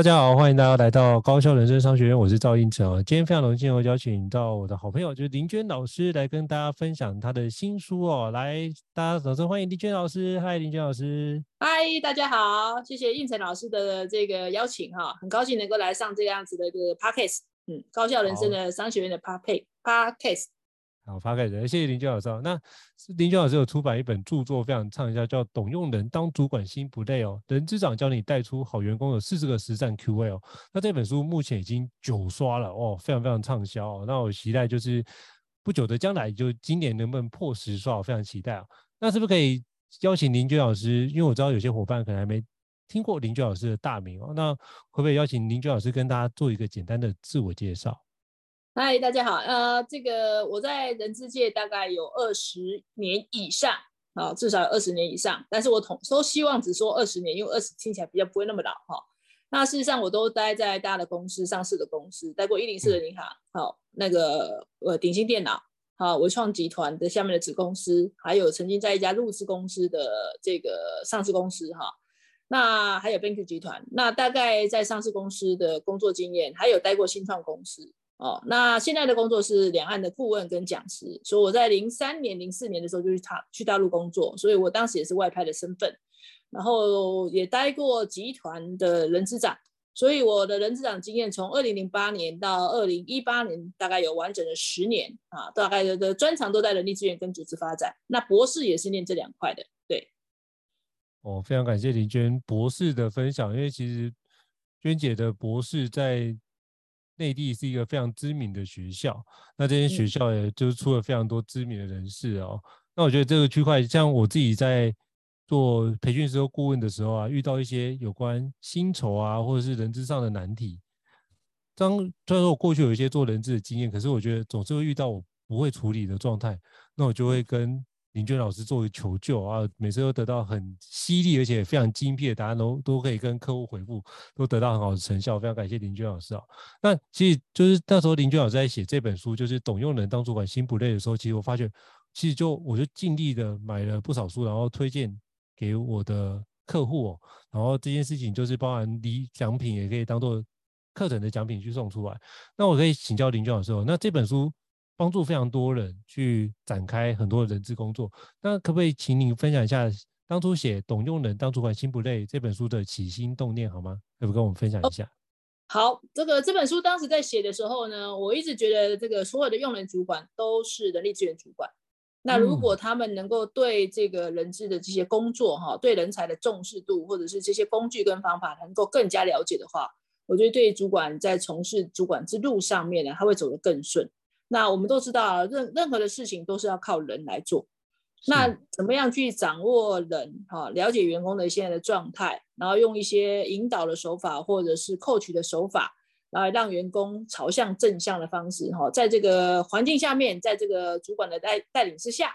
大家好，欢迎大家来到高校人生商学院，我是赵胤丞。今天非常荣幸，我邀请到我的好朋友，就是林娟老师，来跟大家分享她的新书哦。来，大家掌声欢迎林娟老师。嗨，林娟老师。嗨，大家好，谢谢应成老师的这个邀请哈，很高兴能够来上这个样子的一个 podcast，嗯，高校人生的商学院的 podcast。好，发给人，谢谢林娟老师。那林娟老师有出版一本著作，非常畅销，叫《懂用人当主管心不累》哦。人之长教你带出好员工的四十个实战 Q&A 哦。那这本书目前已经九刷了哦，非常非常畅销哦。那我期待就是不久的将来，就今年能不能破十刷，我非常期待哦。那是不是可以邀请林娟老师？因为我知道有些伙伴可能还没听过林娟老师的大名哦。那会不会邀请林娟老师跟大家做一个简单的自我介绍？嗨，大家好。呃，这个我在人资界大概有二十年以上，啊，至少有二十年以上。但是我统都希望只说二十年，因为二十听起来比较不会那么老哈。那事实上我都待在大的公司、上市的公司，待过一零四的银行，好，那个呃鼎新电脑，好，文创集团的下面的子公司，还有曾经在一家陆资公司的这个上市公司哈。那还有 BenQ 集团，那大概在上市公司的工作经验，还有待过新创公司。哦，那现在的工作是两岸的顾问跟讲师，所以我在零三年、零四年的时候就去大去大陆工作，所以我当时也是外派的身份，然后也待过集团的人资长，所以我的人资长经验从二零零八年到二零一八年，大概有完整的十年啊，大概的专长都在人力资源跟组织发展。那博士也是念这两块的，对。哦，非常感谢林娟博士的分享，因为其实娟姐的博士在。内地是一个非常知名的学校，那这些学校也就是出了非常多知名的人士哦。嗯、那我觉得这个区块，像我自己在做培训时候顾问的时候啊，遇到一些有关薪酬啊，或者是人资上的难题，当虽然说我过去有一些做人资的经验，可是我觉得总是会遇到我不会处理的状态，那我就会跟。林娟老师作为求救啊，每次都得到很犀利而且非常精辟的答案，都都可以跟客户回复，都得到很好的成效。非常感谢林娟老师啊。那其实就是那时候林娟老师在写这本书，就是懂用人当主管心不累的时候，其实我发觉，其实就我就尽力的买了不少书，然后推荐给我的客户哦。然后这件事情就是包含礼奖品，也可以当做课程的奖品去送出来。那我可以请教林娟老师哦，那这本书。帮助非常多人去展开很多的人资工作，那可不可以请您分享一下当初写《懂用人当主管心不累》这本书的起心动念好吗？可不可以跟我们分享一下？哦、好，这个这本书当时在写的时候呢，我一直觉得这个所有的用人主管都是人力资源主管。那如果他们能够对这个人资的这些工作哈、嗯，对人才的重视度，或者是这些工具跟方法能够更加了解的话，我觉得对主管在从事主管之路上面呢，他会走得更顺。那我们都知道，任任何的事情都是要靠人来做。那怎么样去掌握人？哈，了解员工的现在的状态，然后用一些引导的手法，或者是 coach 的手法，然后让员工朝向正向的方式。哈，在这个环境下面，在这个主管的带带领之下，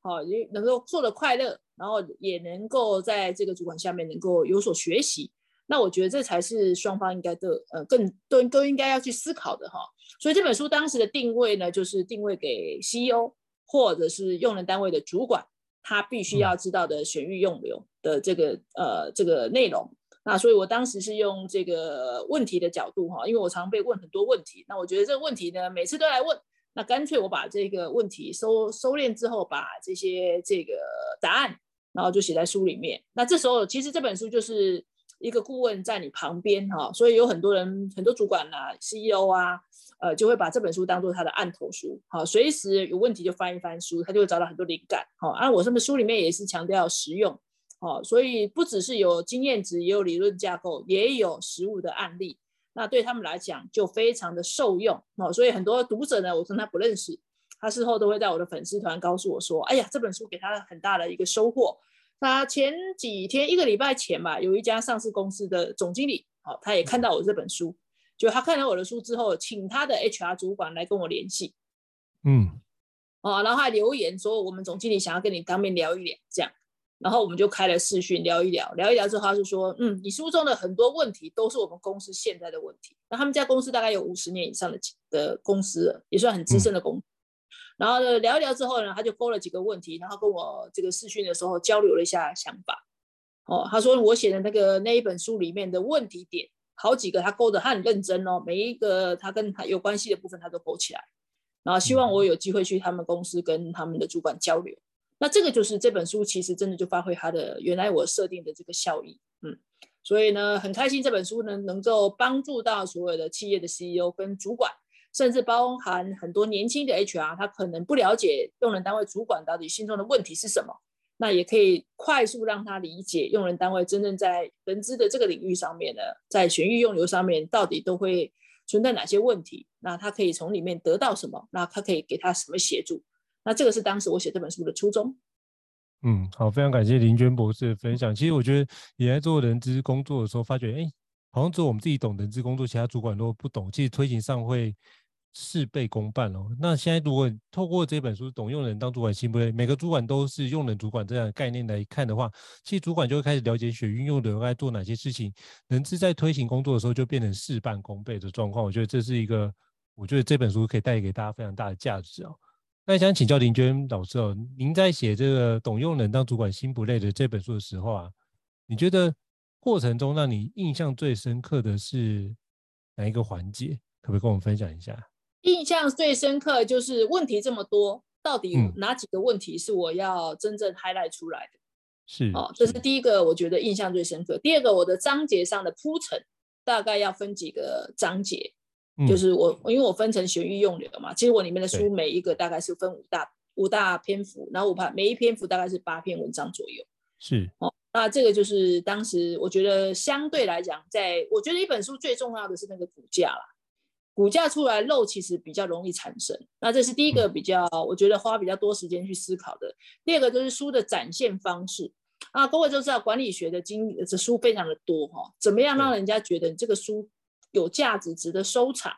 好，也能够做得快乐，然后也能够在这个主管下面能够有所学习。那我觉得这才是双方应该的，呃，更都都应该要去思考的哈。所以这本书当时的定位呢，就是定位给 CEO 或者是用人单位的主管，他必须要知道的选育用流的这个呃这个内容。那所以我当时是用这个问题的角度哈，因为我常被问很多问题，那我觉得这个问题呢，每次都来问，那干脆我把这个问题收收敛之后，把这些这个答案，然后就写在书里面。那这时候其实这本书就是。一个顾问在你旁边哈，所以有很多人、很多主管啊、CEO 啊，呃，就会把这本书当做他的案头书，好，随时有问题就翻一翻书，他就会找到很多灵感，好。啊，我这本书里面也是强调实用，好，所以不只是有经验值，也有理论架构，也有实务的案例，那对他们来讲就非常的受用，好，所以很多读者呢，我跟他不认识，他事后都会在我的粉丝团告诉我说：“哎呀，这本书给他很大的一个收获。”他前几天一个礼拜前吧，有一家上市公司的总经理，好，他也看到我这本书，就他看了我的书之后，请他的 HR 主管来跟我联系，嗯，哦，然后还留言说我们总经理想要跟你当面聊一聊，这样，然后我们就开了视讯聊一聊，聊一聊之后，他就说，嗯，你书中的很多问题都是我们公司现在的问题。那他们家公司大概有五十年以上的的公司了，也算很资深的公司。嗯然后呢，聊一聊之后呢，他就勾了几个问题，然后跟我这个视讯的时候交流了一下想法。哦，他说我写的那个那一本书里面的问题点，好几个他勾的，他很认真哦，每一个他跟他有关系的部分他都勾起来。然后希望我有机会去他们公司跟他们的主管交流。那这个就是这本书其实真的就发挥它的原来我设定的这个效益。嗯，所以呢，很开心这本书呢能够帮助到所有的企业的 CEO 跟主管。甚至包含很多年轻的 HR，他可能不了解用人单位主管到底心中的问题是什么，那也可以快速让他理解用人单位真正在人资的这个领域上面呢，在选育用留上面到底都会存在哪些问题，那他可以从里面得到什么，那他可以给他什么协助，那这个是当时我写这本书的初衷。嗯，好，非常感谢林娟博士的分享。其实我觉得你在做人资工作的时候，发觉哎。好像只有我们自己懂人资工作，其他主管都不懂。其实推行上会事倍功半哦。那现在如果透过这本书《懂用人当主管心不累》，每个主管都是用人主管这样的概念来看的话，其实主管就会开始了解选运用的人该做哪些事情。人资在推行工作的时候就变成事半功倍的状况。我觉得这是一个，我觉得这本书可以带给大家非常大的价值哦。那想请教林娟老师哦，您在写这个《懂用人当主管心不累》的这本书的时候啊，你觉得？过程中让你印象最深刻的是哪一个环节？可不可以跟我们分享一下？印象最深刻就是问题这么多，到底哪几个问题是我要真正 highlight 出来的？是哦，这是第一个，我觉得印象最深刻。第二个，我的章节上的铺陈大概要分几个章节，嗯、就是我因为我分成学育用流嘛，其实我里面的书每一个大概是分五大五大篇幅，然后我怕每一篇幅大概是八篇文章左右。是哦。那这个就是当时我觉得相对来讲，在我觉得一本书最重要的是那个骨架啦，骨架出来漏其实比较容易产生。那这是第一个比较，我觉得花比较多时间去思考的。第二个就是书的展现方式啊，各位都知道管理学的经这书非常的多哈，怎么样让人家觉得你这个书有价值、值得收藏，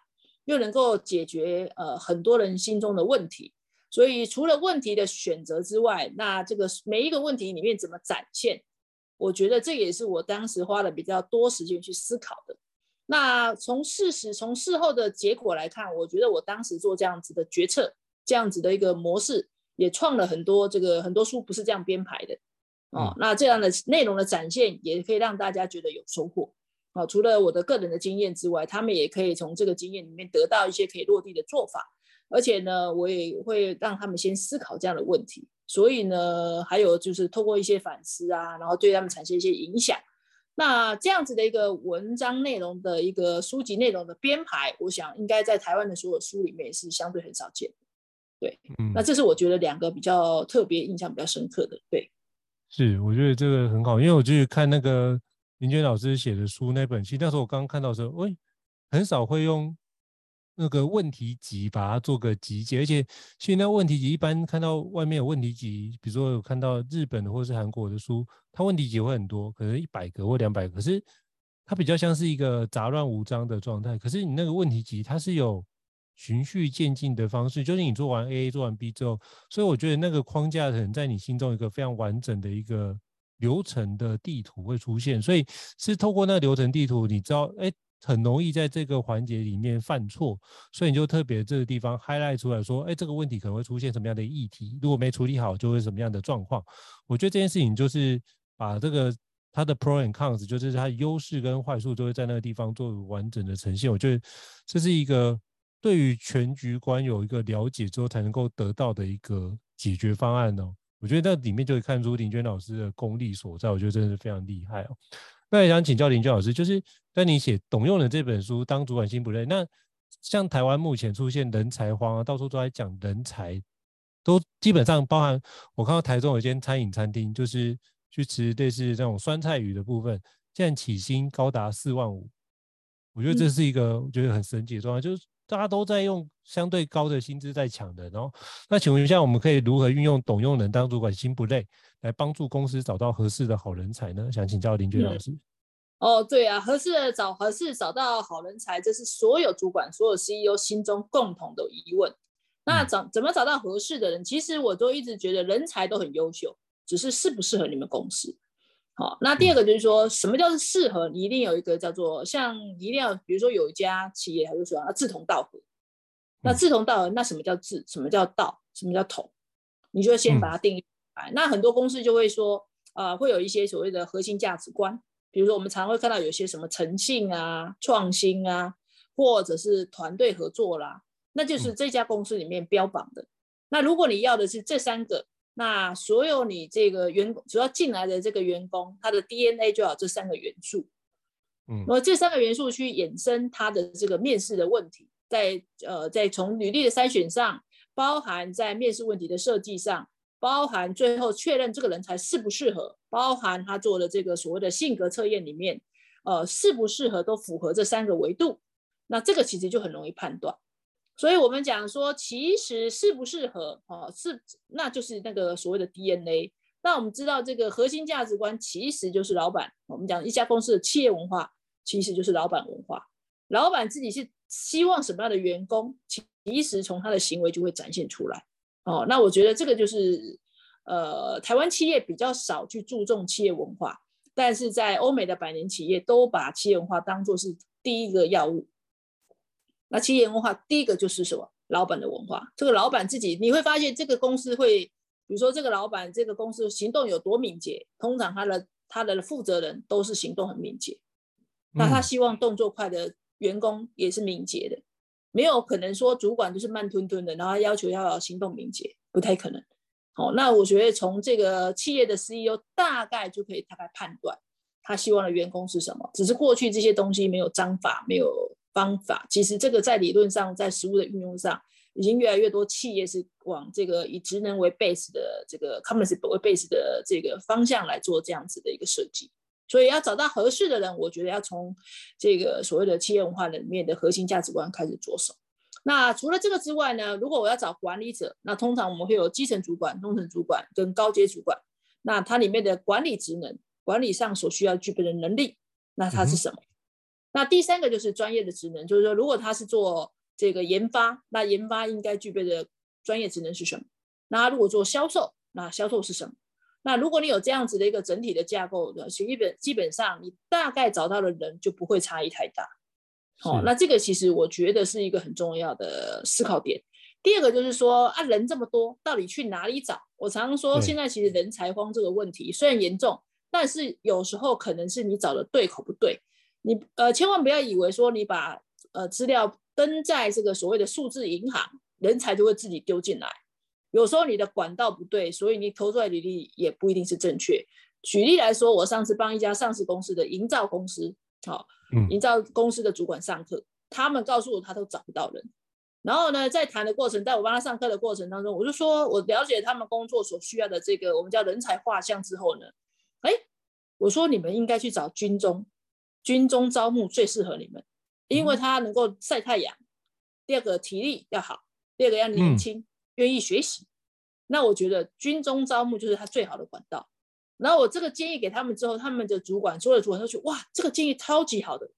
又能够解决呃很多人心中的问题。所以除了问题的选择之外，那这个每一个问题里面怎么展现？我觉得这也是我当时花了比较多时间去思考的。那从事实、从事后的结果来看，我觉得我当时做这样子的决策，这样子的一个模式，也创了很多这个很多书不是这样编排的哦。那这样的内容的展现，也可以让大家觉得有收获。哦，除了我的个人的经验之外，他们也可以从这个经验里面得到一些可以落地的做法。而且呢，我也会让他们先思考这样的问题。所以呢，还有就是透过一些反思啊，然后对他们产生一些影响。那这样子的一个文章内容的一个书籍内容的编排，我想应该在台湾的所有书里面也是相对很少见的。对，嗯，那这是我觉得两个比较特别、印象比较深刻的。对，是，我觉得这个很好，因为我就是看那个林娟老师写的书那本，其实那时候我刚刚看到的时候，喂，很少会用。那个问题集，把它做个集结，而且其实那问题集一般看到外面有问题集，比如说有看到日本的或是韩国的书，它问题集会很多，可能一百个或两百个，可是它比较像是一个杂乱无章的状态。可是你那个问题集，它是有循序渐进的方式，就是你做完 A，做完 B 之后，所以我觉得那个框架可能在你心中一个非常完整的一个流程的地图会出现，所以是透过那个流程地图，你知道，哎。很容易在这个环节里面犯错，所以你就特别这个地方 highlight 出来说，哎，这个问题可能会出现什么样的议题？如果没处理好，就会什么样的状况？我觉得这件事情就是把这个它的 pro and cons，就是它的优势跟坏处，都会在那个地方做完整的呈现。我觉得这是一个对于全局观有一个了解之后才能够得到的一个解决方案哦。我觉得那里面就会看出林娟老师的功力所在，我觉得真的是非常厉害哦。那也想请教林娟老师，就是在你写《董用的》这本书，当主管心不累。那像台湾目前出现人才荒啊，到处都在讲人才，都基本上包含我看到台中有一间餐饮餐厅，就是去吃类似这种酸菜鱼的部分，现在起薪高达四万五。我觉得这是一个我觉得很神奇的状态，就是大家都在用相对高的薪资在抢人哦。那请问一下，我们可以如何运用懂用人当主管心不累，来帮助公司找到合适的好人才呢？想请教林娟老师。嗯哦，对啊，合适的找合适找到好人才，这是所有主管、所有 CEO 心中共同的疑问。那找怎么找到合适的人？其实我都一直觉得人才都很优秀，只是适不适合你们公司。好，那第二个就是说什么叫做适合？你一定有一个叫做像一定要，比如说有一家企业，他就说啊，志同道合。那志同道合，那什么叫志？什么叫道？什么叫同？你就先把它定义出来。那很多公司就会说，啊、呃，会有一些所谓的核心价值观。比如说，我们常会看到有些什么诚信啊、创新啊，或者是团队合作啦，那就是这家公司里面标榜的。那如果你要的是这三个，那所有你这个员工，主要进来的这个员工，他的 DNA 就要这三个元素。嗯，那么这三个元素去衍生他的这个面试的问题，在呃，在从履历的筛选上，包含在面试问题的设计上。包含最后确认这个人才适不适合，包含他做的这个所谓的性格测验里面，呃，适不适合都符合这三个维度，那这个其实就很容易判断。所以我们讲说，其实适不适合，哦，是那就是那个所谓的 DNA。那我们知道这个核心价值观其实就是老板。我们讲一家公司的企业文化其实就是老板文化，老板自己是希望什么样的员工，其实从他的行为就会展现出来。哦，那我觉得这个就是，呃，台湾企业比较少去注重企业文化，但是在欧美的百年企业都把企业文化当作是第一个要务。那企业文化第一个就是什么？老板的文化。这个老板自己，你会发现这个公司会，比如说这个老板这个公司行动有多敏捷，通常他的他的负责人都是行动很敏捷。那他希望动作快的员工也是敏捷的。没有可能说主管就是慢吞吞的，然后要求要行动敏捷，不太可能。好，那我觉得从这个企业的 CEO 大概就可以大概判断他希望的员工是什么。只是过去这些东西没有章法，没有方法。其实这个在理论上，在实物的运用上，已经越来越多企业是往这个以职能为 base 的这个 competency 为 base 的这个方向来做这样子的一个设计。所以要找到合适的人，我觉得要从这个所谓的企业文化里面的核心价值观开始着手。那除了这个之外呢，如果我要找管理者，那通常我们会有基层主管、中层主管跟高阶主管。那它里面的管理职能、管理上所需要具备的能力，那它是什么？嗯、那第三个就是专业的职能，就是说如果他是做这个研发，那研发应该具备的专业职能是什么？那如果做销售，那销售是什么？那如果你有这样子的一个整体的架构的，基本基本上你大概找到的人就不会差异太大。好，那这个其实我觉得是一个很重要的思考点。第二个就是说啊，人这么多，到底去哪里找？我常常说，现在其实人才荒这个问题虽然严重，但是有时候可能是你找的对口不对。你呃，千万不要以为说你把呃资料登在这个所谓的数字银行，人才就会自己丢进来。有时候你的管道不对，所以你投出来履历也不一定是正确。举例来说，我上次帮一家上市公司的营造公司，好，营造公司的主管上课，嗯、他们告诉我他都找不到人。然后呢，在谈的过程，在我帮他上课的过程当中，我就说我了解他们工作所需要的这个我们叫人才画像之后呢，哎，我说你们应该去找军中，军中招募最适合你们，因为他能够晒太阳。第二个体力要好，第二个要年轻。嗯愿意学习，那我觉得军中招募就是他最好的管道。然后我这个建议给他们之后，他们的主管所有的主管都说：“哇，这个建议超级好的，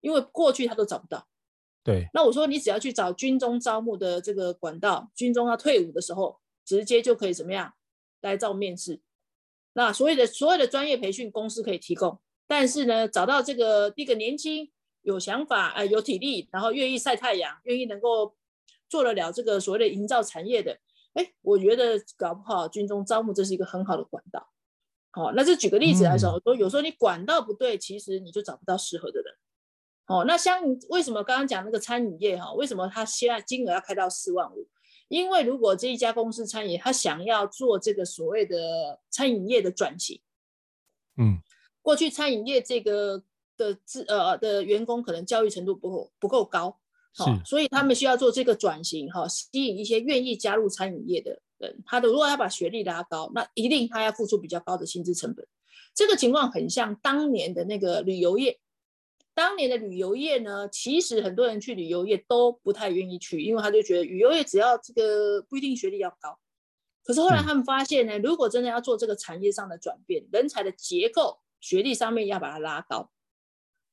因为过去他都找不到。”对。那我说你只要去找军中招募的这个管道，军中要退伍的时候，直接就可以怎么样来照面试。那所有的所有的专业培训公司可以提供，但是呢，找到这个第一个年轻、有想法、呃有体力，然后愿意晒太阳、愿意能够。做得了这个所谓的营造产业的，哎，我觉得搞不好军中招募这是一个很好的管道。好，那这举个例子来说，我说有时候你管道不对，其实你就找不到适合的人。哦，那像为什么刚刚讲那个餐饮业哈，为什么他现在金额要开到四万五？因为如果这一家公司餐饮他想要做这个所谓的餐饮业的转型，嗯，过去餐饮业这个的资呃的员工可能教育程度不够不够高。好，所以他们需要做这个转型，哈，吸引一些愿意加入餐饮业的人。他的如果要把学历拉高，那一定他要付出比较高的薪资成本。这个情况很像当年的那个旅游业，当年的旅游业呢，其实很多人去旅游业都不太愿意去，因为他就觉得旅游业只要这个不一定学历要高。可是后来他们发现呢，如果真的要做这个产业上的转变，人才的结构学历上面要把它拉高。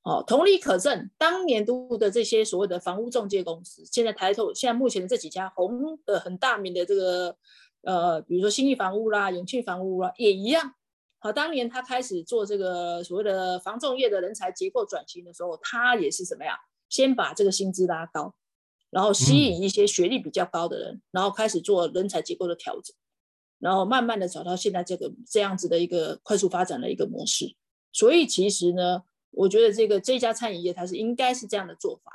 哦，同理可证，当年度的这些所谓的房屋中介公司，现在抬头，现在目前的这几家红的很大名的这个，呃，比如说新义房屋啦、永庆房屋啦，也一样。好，当年他开始做这个所谓的房仲业的人才结构转型的时候，他也是什么呀？先把这个薪资拉高，然后吸引一些学历比较高的人，嗯、然后开始做人才结构的调整，然后慢慢的找到现在这个这样子的一个快速发展的一个模式。所以其实呢。我觉得这个这家餐饮业它是应该是这样的做法，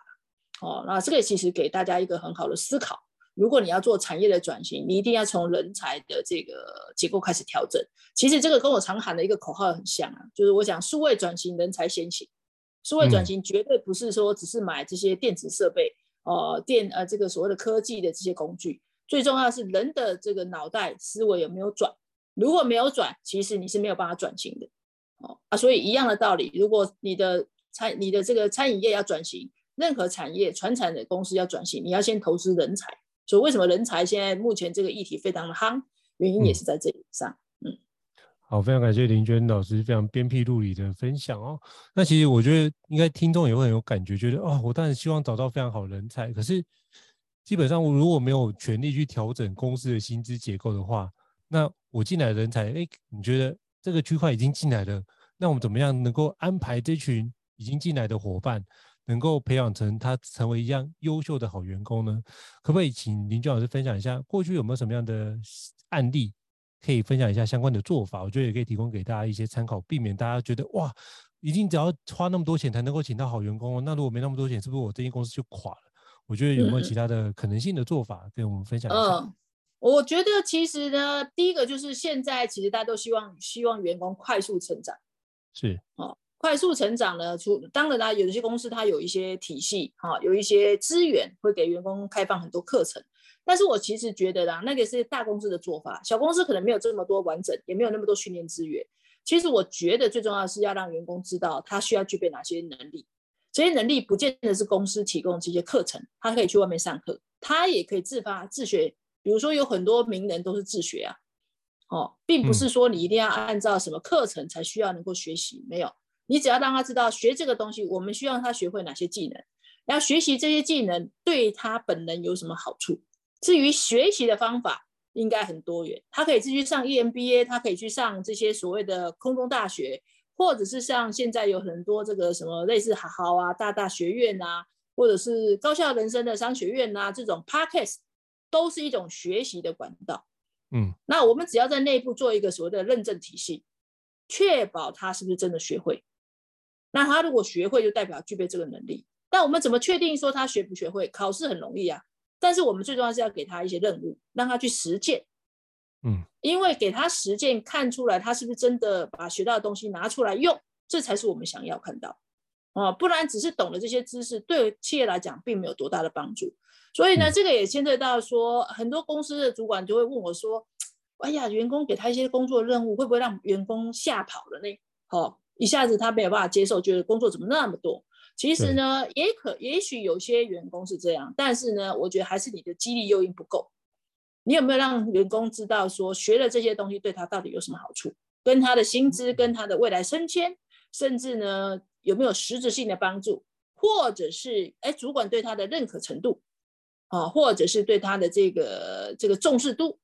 哦，那这个其实给大家一个很好的思考。如果你要做产业的转型，你一定要从人才的这个结构开始调整。其实这个跟我常喊的一个口号很像啊，就是我讲数位转型，人才先行。数位转型绝对不是说只是买这些电子设备，呃，电呃这个所谓的科技的这些工具，最重要的是人的这个脑袋思维有没有转。如果没有转，其实你是没有办法转型的。哦啊，所以一样的道理，如果你的餐、你的这个餐饮业要转型，任何产业、传产的公司要转型，你要先投资人才。所以为什么人才现在目前这个议题非常的夯，原因也是在这里上。嗯，好，非常感谢林娟老师非常鞭辟入里的分享哦。那其实我觉得应该听众也会很有感觉，觉得哦，我当然希望找到非常好的人才，可是基本上我如果没有权力去调整公司的薪资结构的话，那我进来的人才，哎，你觉得？这个区块已经进来了，那我们怎么样能够安排这群已经进来的伙伴，能够培养成他成为一样优秀的好员工呢？可不可以请林娟老师分享一下，过去有没有什么样的案例可以分享一下相关的做法？我觉得也可以提供给大家一些参考，避免大家觉得哇，一定只要花那么多钱才能够请到好员工，哦那如果没那么多钱，是不是我这间公司就垮了？我觉得有没有其他的可能性的做法跟我们分享一下？嗯我觉得其实呢，第一个就是现在其实大家都希望希望员工快速成长，是哦，快速成长呢，除当然啦，有一些公司它有一些体系哈、哦，有一些资源会给员工开放很多课程，但是我其实觉得啦，那个是大公司的做法，小公司可能没有这么多完整，也没有那么多训练资源。其实我觉得最重要的是要让员工知道他需要具备哪些能力，这些能力不见得是公司提供这些课程，他可以去外面上课，他也可以自发自学。比如说有很多名人都是自学啊，哦，并不是说你一定要按照什么课程才需要能够学习，没有，你只要让他知道学这个东西，我们需要他学会哪些技能，然后学习这些技能对他本人有什么好处。至于学习的方法，应该很多元，他可以继续上 EMBA，他可以去上这些所谓的空中大学，或者是像现在有很多这个什么类似好好啊、大大学院啊，或者是高校人生的商学院啊这种 Podcast。都是一种学习的管道，嗯，那我们只要在内部做一个所谓的认证体系，确保他是不是真的学会。那他如果学会，就代表具备这个能力。但我们怎么确定说他学不学会？考试很容易啊，但是我们最重要是要给他一些任务，让他去实践，嗯，因为给他实践，看出来他是不是真的把学到的东西拿出来用，这才是我们想要看到。哦，不然只是懂了这些知识，对企业来讲并没有多大的帮助。所以呢，这个也牵涉到说，很多公司的主管就会问我说：“哎呀，员工给他一些工作任务，会不会让员工吓跑了呢？哦，一下子他没有办法接受，觉得工作怎么那么多？其实呢，也可也许有些员工是这样，但是呢，我觉得还是你的激励诱因不够。你有没有让员工知道说，学了这些东西对他到底有什么好处？跟他的薪资，跟他的未来升迁，甚至呢？”有没有实质性的帮助，或者是哎，主管对他的认可程度，啊，或者是对他的这个这个重视度，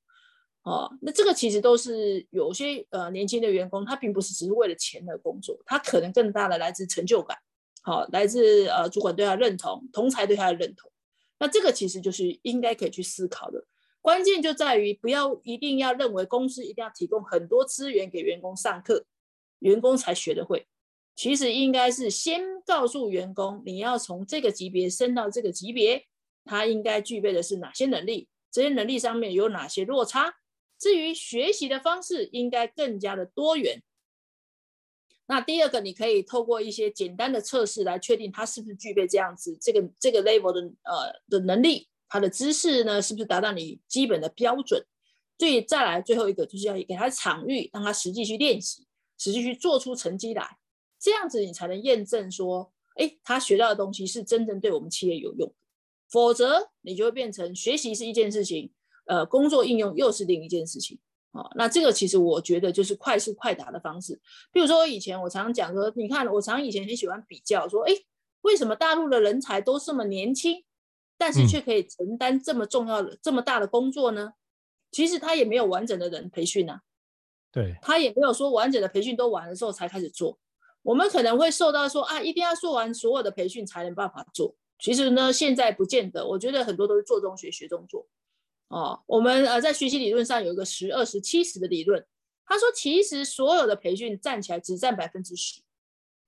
啊，那这个其实都是有些呃年轻的员工，他并不是只是为了钱而工作，他可能更大的来自成就感，好，来自呃主管对他的认同，同才对他的认同，那这个其实就是应该可以去思考的，关键就在于不要一定要认为公司一定要提供很多资源给员工上课，员工才学得会。其实应该是先告诉员工，你要从这个级别升到这个级别，他应该具备的是哪些能力？这些能力上面有哪些落差？至于学习的方式，应该更加的多元。那第二个，你可以透过一些简单的测试来确定他是不是具备这样子这个这个 level 的呃的能力，他的知识呢是不是达到你基本的标准？最再来最后一个就是要给他场域，让他实际去练习，实际去做出成绩来。这样子你才能验证说，哎，他学到的东西是真正对我们企业有用，否则你就会变成学习是一件事情，呃，工作应用又是另一件事情。哦，那这个其实我觉得就是快速快答的方式。比如说以前我常常讲说，你看我常以前很喜欢比较说，哎，为什么大陆的人才都这么年轻，但是却可以承担这么重要的、嗯、这么大的工作呢？其实他也没有完整的人培训啊，对，他也没有说完整的培训都完了之后才开始做。我们可能会受到说啊，一定要做完所有的培训才能办法做。其实呢，现在不见得。我觉得很多都是做中学，学中做。哦，我们呃在学习理论上有一个十二十七十的理论，他说其实所有的培训站起来只占百分之十。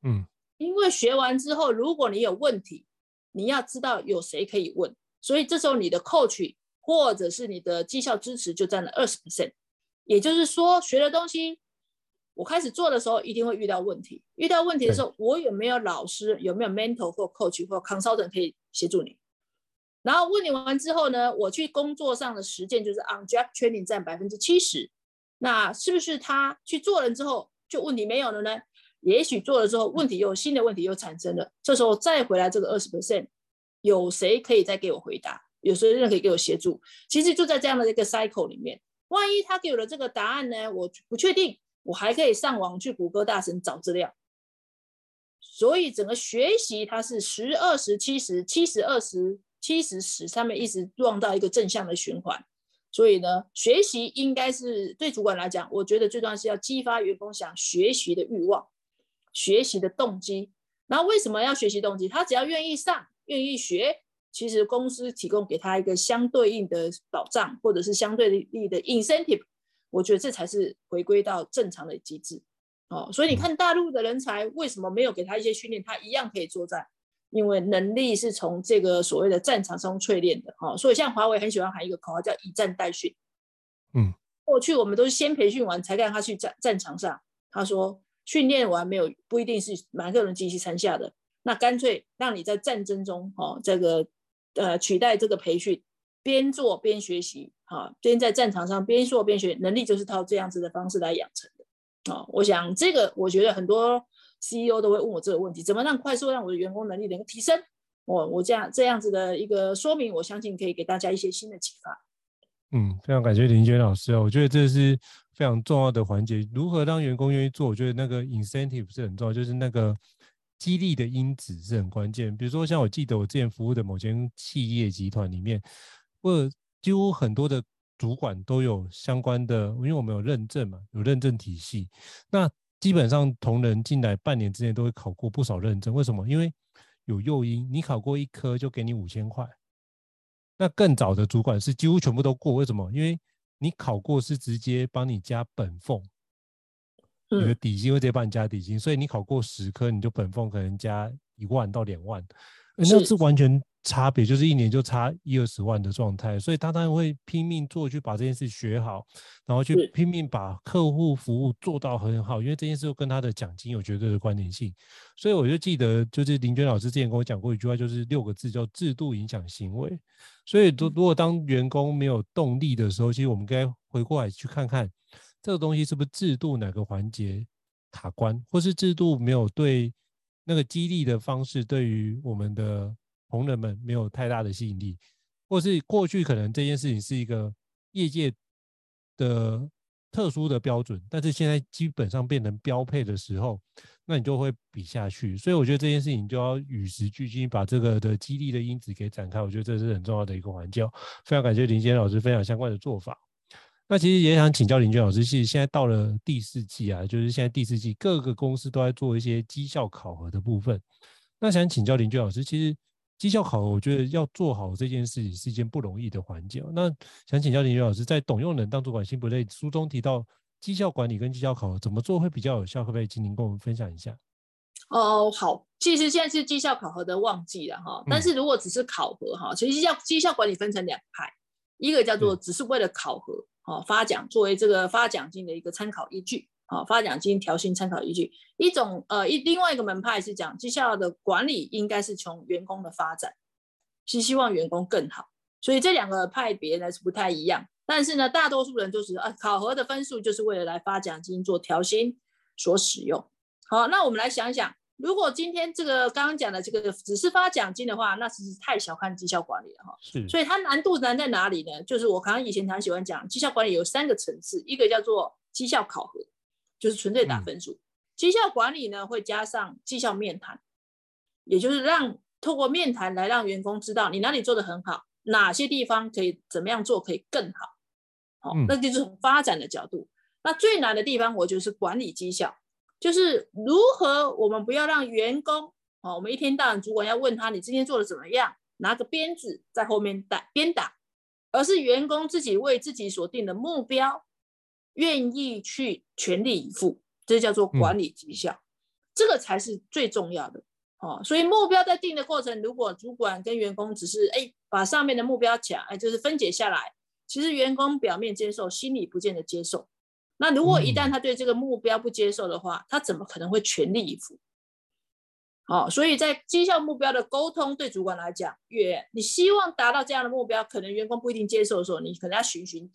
嗯，因为学完之后，如果你有问题，你要知道有谁可以问，所以这时候你的 coach 或者是你的绩效支持就占了二十 percent。也就是说，学的东西。我开始做的时候，一定会遇到问题。遇到问题的时候，我有没有老师，有没有 mentor 或 coach 或 consultant 可以协助你？然后问你完之后呢，我去工作上的实践就是 on job training 占百分之七十。那是不是他去做了之后就问题没有了呢？也许做了之后问题又新的问题又产生了，这时候再回来这个二十 percent，有谁可以再给我回答？有谁人可以给我协助？其实就在这样的一个 cycle 里面，万一他给我的这个答案呢，我不确定。我还可以上网去谷歌大神找资料，所以整个学习它是十二十七十七十二十七十十上面一直撞到一个正向的循环，所以呢，学习应该是对主管来讲，我觉得最重要是要激发员工想学习的欲望、学习的动机。然后为什么要学习动机？他只要愿意上、愿意学，其实公司提供给他一个相对应的保障，或者是相对应的 incentive。我觉得这才是回归到正常的机制，哦，所以你看大陆的人才为什么没有给他一些训练，他一样可以作战，因为能力是从这个所谓的战场中淬炼的，哦，所以像华为很喜欢喊一个口号叫以战代训，嗯，过去我们都是先培训完才让他去战战场上，他说训练完没有不一定是马上能机器参下的，那干脆让你在战争中，哦，这个呃取代这个培训。边做边学习，哈，边在战场上边做边学，能力就是靠这样子的方式来养成的，啊，我想这个我觉得很多 CEO 都会问我这个问题，怎么让快速让我的员工能力能够提升？我我这样这样子的一个说明，我相信可以给大家一些新的启发。嗯，非常感谢林娟老师哦，我觉得这是非常重要的环节，如何让员工愿意做？我觉得那个 incentive 是很重要，就是那个激励的因子是很关键。比如说像我记得我之前服务的某间企业集团里面。或几乎很多的主管都有相关的，因为我们有认证嘛，有认证体系。那基本上同仁进来半年之内都会考过不少认证。为什么？因为有诱因，你考过一科就给你五千块。那更早的主管是几乎全部都过。为什么？因为你考过是直接帮你加本俸，你的底薪会直接帮你加底薪，所以你考过十科，你就本俸可能加一万到两万，那是完全。差别就是一年就差一二十万的状态，所以他当然会拼命做，去把这件事学好，然后去拼命把客户服务做到很好，因为这件事又跟他的奖金有绝对的关联性。所以我就记得，就是林娟老师之前跟我讲过一句话，就是六个字叫制度影响行为。所以，如如果当员工没有动力的时候，其实我们该回过来去看看这个东西是不是制度哪个环节卡关，或是制度没有对那个激励的方式对于我们的。同仁们没有太大的吸引力，或是过去可能这件事情是一个业界的特殊的标准，但是现在基本上变成标配的时候，那你就会比下去。所以我觉得这件事情就要与时俱进，把这个的激励的因子给展开。我觉得这是很重要的一个环节。非常感谢林娟老师分享相关的做法。那其实也想请教林娟老师，其实现在到了第四季啊，就是现在第四季各个公司都在做一些绩效考核的部分。那想请教林娟老师，其实。绩效考核，我觉得要做好这件事情是一件不容易的环节。那想请教林娟老师，在《董用人当主管心不累》书中提到绩效管理跟绩效考核怎么做会比较有效？可不可以请您跟我们分享一下？哦，好，其实现在是绩效考核的旺季了哈。但是如果只是考核哈，其实绩效绩效管理分成两派，一个叫做只是为了考核，哦，发奖作为这个发奖金的一个参考依据。啊，发奖金调薪参考依据，一种呃一另外一个门派是讲绩效的管理应该是从员工的发展，是希望员工更好，所以这两个派别呢是不太一样。但是呢，大多数人就是啊，考核的分数就是为了来发奖金做调薪所使用。好，那我们来想想，如果今天这个刚刚讲的这个只是发奖金的话，那其实太小看绩效管理了哈。是，所以它难度难在哪里呢？就是我刚刚以前常喜欢讲，绩效管理有三个层次，一个叫做绩效考核，就是纯粹打分数；嗯、绩效管理呢会加上绩效面谈，也就是让透过面谈来让员工知道你哪里做得很好，哪些地方可以怎么样做可以更好。好，那就是从发展的角度。嗯、那最难的地方，我觉得是管理绩效。就是如何我们不要让员工哦，我们一天到晚主管要问他，你今天做的怎么样，拿个鞭子在后面打鞭打，而是员工自己为自己所定的目标愿意去全力以赴，这叫做管理绩效，嗯、这个才是最重要的哦。所以目标在定的过程，如果主管跟员工只是哎把上面的目标讲哎就是分解下来，其实员工表面接受，心里不见得接受。那如果一旦他对这个目标不接受的话，嗯、他怎么可能会全力以赴？好、哦，所以在绩效目标的沟通，对主管来讲，越你希望达到这样的目标，可能员工不一定接受的时候，你可能要循循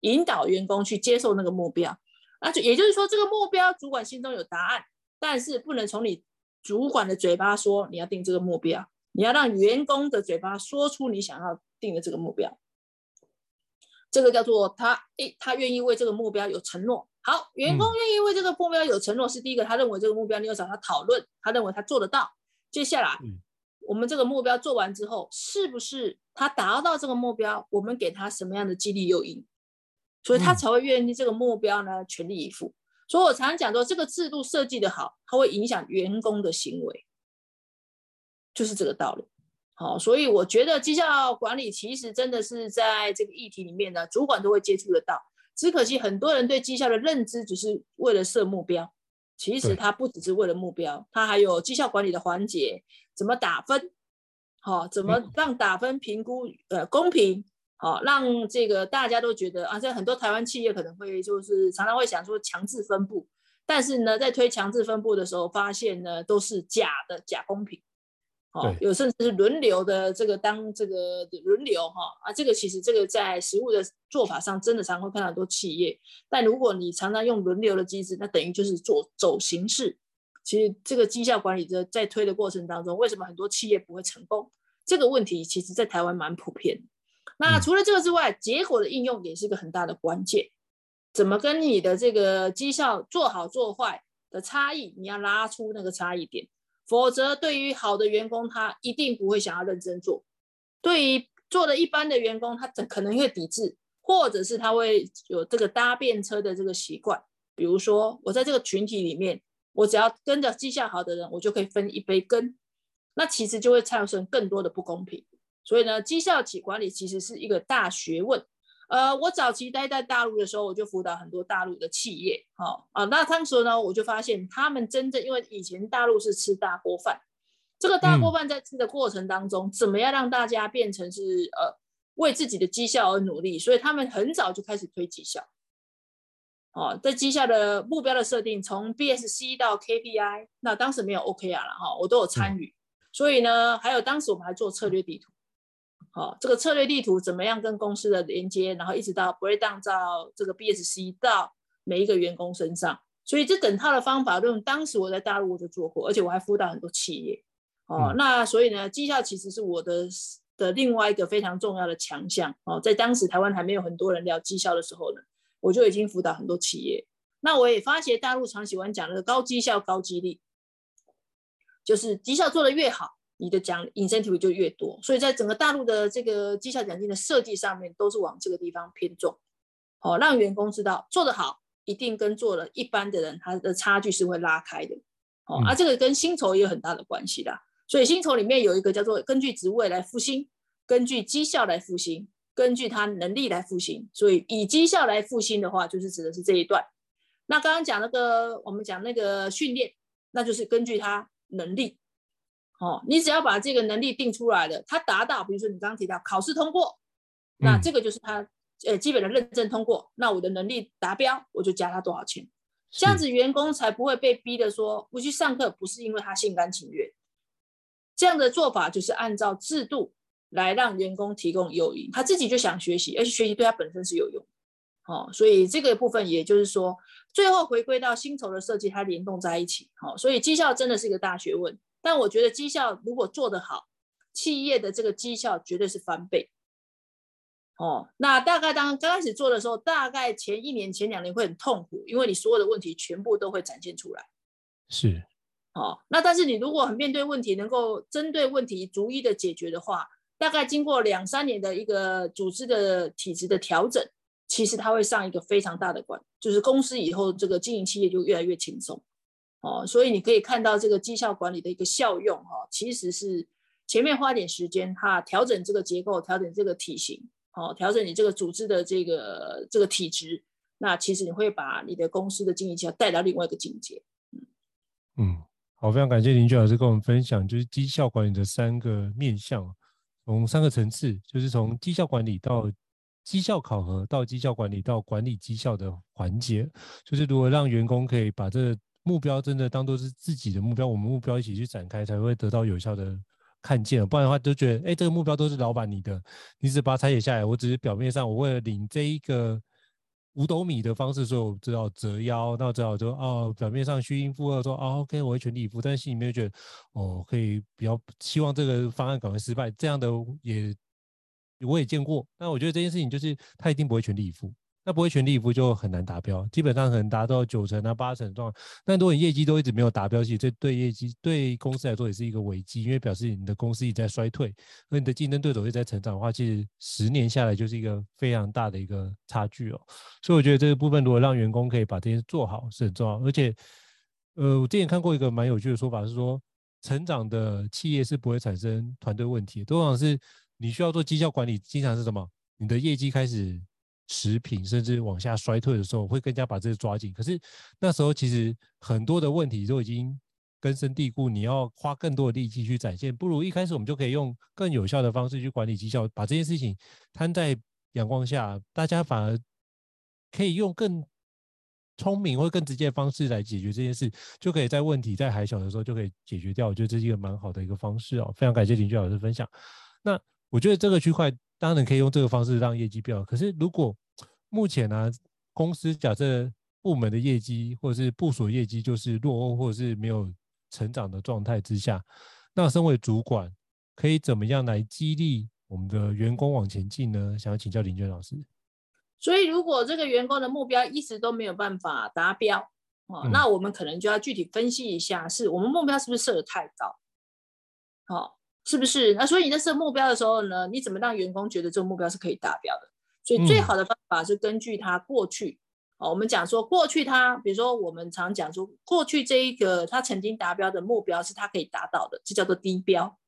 引导员工去接受那个目标。那就也就是说，这个目标主管心中有答案，但是不能从你主管的嘴巴说你要定这个目标，你要让员工的嘴巴说出你想要定的这个目标。这个叫做他，诶，他愿意为这个目标有承诺。好，员工愿意为这个目标有承诺，是第一个，他认为这个目标你要找他讨论，他认为他做得到。接下来，我们这个目标做完之后，是不是他达到这个目标，我们给他什么样的激励诱因，所以他才会愿意这个目标呢全力以赴。所以我常常讲说，这个制度设计的好，它会影响员工的行为，就是这个道理。好，所以我觉得绩效管理其实真的是在这个议题里面呢，主管都会接触得到。只可惜很多人对绩效的认知只是为了设目标，其实它不只是为了目标，它还有绩效管理的环节，怎么打分，好，怎么让打分评估呃公平，好，让这个大家都觉得啊，在很多台湾企业可能会就是常常会想说强制分布，但是呢，在推强制分布的时候，发现呢都是假的假公平。哦，有甚至是轮流的这个当这个轮流哈啊，这个其实这个在实物的做法上，真的常会看到很多企业。但如果你常常用轮流的机制，那等于就是做走形式。其实这个绩效管理的在推的过程当中，为什么很多企业不会成功？这个问题其实在台湾蛮普遍的。那除了这个之外，结果的应用也是一个很大的关键。怎么跟你的这个绩效做好做坏的差异，你要拉出那个差异点。否则，对于好的员工，他一定不会想要认真做；对于做的一般的员工，他可能会抵制，或者是他会有这个搭便车的这个习惯。比如说，我在这个群体里面，我只要跟着绩效好的人，我就可以分一杯羹。那其实就会产生更多的不公平。所以呢，绩效企管理其实是一个大学问。呃，我早期待在大陆的时候，我就辅导很多大陆的企业，好、哦、啊，那当时呢，我就发现他们真正因为以前大陆是吃大锅饭，这个大锅饭在吃的过程当中，嗯、怎么样让大家变成是呃为自己的绩效而努力，所以他们很早就开始推绩效，哦，在绩效的目标的设定，从 BSC 到 KPI，那当时没有 OKR 了哈，我都有参与，嗯、所以呢，还有当时我们还做策略地图。哦，这个策略地图怎么样跟公司的连接，然后一直到 break down 到这个 BSC 到每一个员工身上，所以这整套的方法论，当时我在大陆我就做过，而且我还辅导很多企业。哦，嗯、那所以呢，绩效其实是我的的另外一个非常重要的强项。哦，在当时台湾还没有很多人聊绩效的时候呢，我就已经辅导很多企业。那我也发现大陆常喜欢讲的高绩效高激励，就是绩效做得越好。你的奖 incentive 就越多，所以在整个大陆的这个绩效奖金的设计上面，都是往这个地方偏重，好、哦，让员工知道做得好，一定跟做了一般的人，他的差距是会拉开的，哦，而、嗯啊、这个跟薪酬也有很大的关系啦。所以薪酬里面有一个叫做根据职位来付薪，根据绩效来付薪，根据他能力来付薪。所以以绩效来付薪的话，就是指的是这一段。那刚刚讲那个，我们讲那个训练，那就是根据他能力。哦，你只要把这个能力定出来了，他达到，比如说你刚刚提到考试通过，那这个就是他呃基本的认证通过，那我的能力达标，我就加他多少钱，这样子员工才不会被逼的说不去上课，不是因为他心甘情愿，这样的做法就是按照制度来让员工提供诱因，他自己就想学习，而且学习对他本身是有用。哦，所以这个部分也就是说，最后回归到薪酬的设计，它联动在一起，哦，所以绩效真的是一个大学问。但我觉得绩效如果做得好，企业的这个绩效绝对是翻倍。哦，那大概当刚开始做的时候，大概前一年、前两年会很痛苦，因为你所有的问题全部都会展现出来。是，哦，那但是你如果很面对问题，能够针对问题逐一的解决的话，大概经过两三年的一个组织的体制的调整。其实它会上一个非常大的关，就是公司以后这个经营企业就越来越轻松，哦，所以你可以看到这个绩效管理的一个效用，哈，其实是前面花点时间，哈，调整这个结构，调整这个体型，哦，调整你这个组织的这个这个体质，那其实你会把你的公司的经营绩效带到另外一个境界。嗯，好，非常感谢林俊老师跟我们分享，就是绩效管理的三个面向，从三个层次，就是从绩效管理到。绩效考核到绩效管理到管理绩效的环节，就是如何让员工可以把这目标真的当做是自己的目标，我们目标一起去展开，才会得到有效的看见。不然的话，就觉得哎，这个目标都是老板你的，你只把它拆解下来，我只是表面上我为了领这一个五斗米的方式，所以我知道折腰，那只好就哦，表面上虚应附和说哦，OK，我会全力以赴，但是心里面觉得哦，可以比较希望这个方案赶快失败，这样的也。我也见过，那我觉得这件事情就是他一定不会全力以赴，那不会全力以赴就很难达标，基本上可能达到九成啊八成状。但如果你业绩都一直没有达标，其实这对业绩对公司来说也是一个危机，因为表示你的公司一直在衰退，而你的竞争对手一直在成长的话，其实十年下来就是一个非常大的一个差距哦。所以我觉得这个部分如果让员工可以把这些做好是很重要，而且呃，我之前看过一个蛮有趣的说法是说，成长的企业是不会产生团队问题，通常是。你需要做绩效管理，经常是什么？你的业绩开始食品，甚至往下衰退的时候，会更加把这个抓紧。可是那时候其实很多的问题都已经根深蒂固，你要花更多的力气去展现。不如一开始我们就可以用更有效的方式去管理绩效，把这件事情摊在阳光下，大家反而可以用更聪明或更直接的方式来解决这件事，就可以在问题在还小的时候就可以解决掉。我觉得这是一个蛮好的一个方式哦。非常感谢林俊老师分享。那我觉得这个区块当然可以用这个方式让业绩变好。可是如果目前呢、啊，公司假设部门的业绩或者是部署业绩就是落后或者是没有成长的状态之下，那身为主管可以怎么样来激励我们的员工往前进呢？想要请教林娟老师。所以如果这个员工的目标一直都没有办法达标，哦，嗯、那我们可能就要具体分析一下，是我们目标是不是设的太高？好、哦。是不是？那所以你在设目标的时候呢，你怎么让员工觉得这个目标是可以达标的？所以最好的方法是根据他过去，哦，我们讲说过去他，比如说我们常讲说过去这一个他曾经达标的目标是他可以达到的，这叫做低标。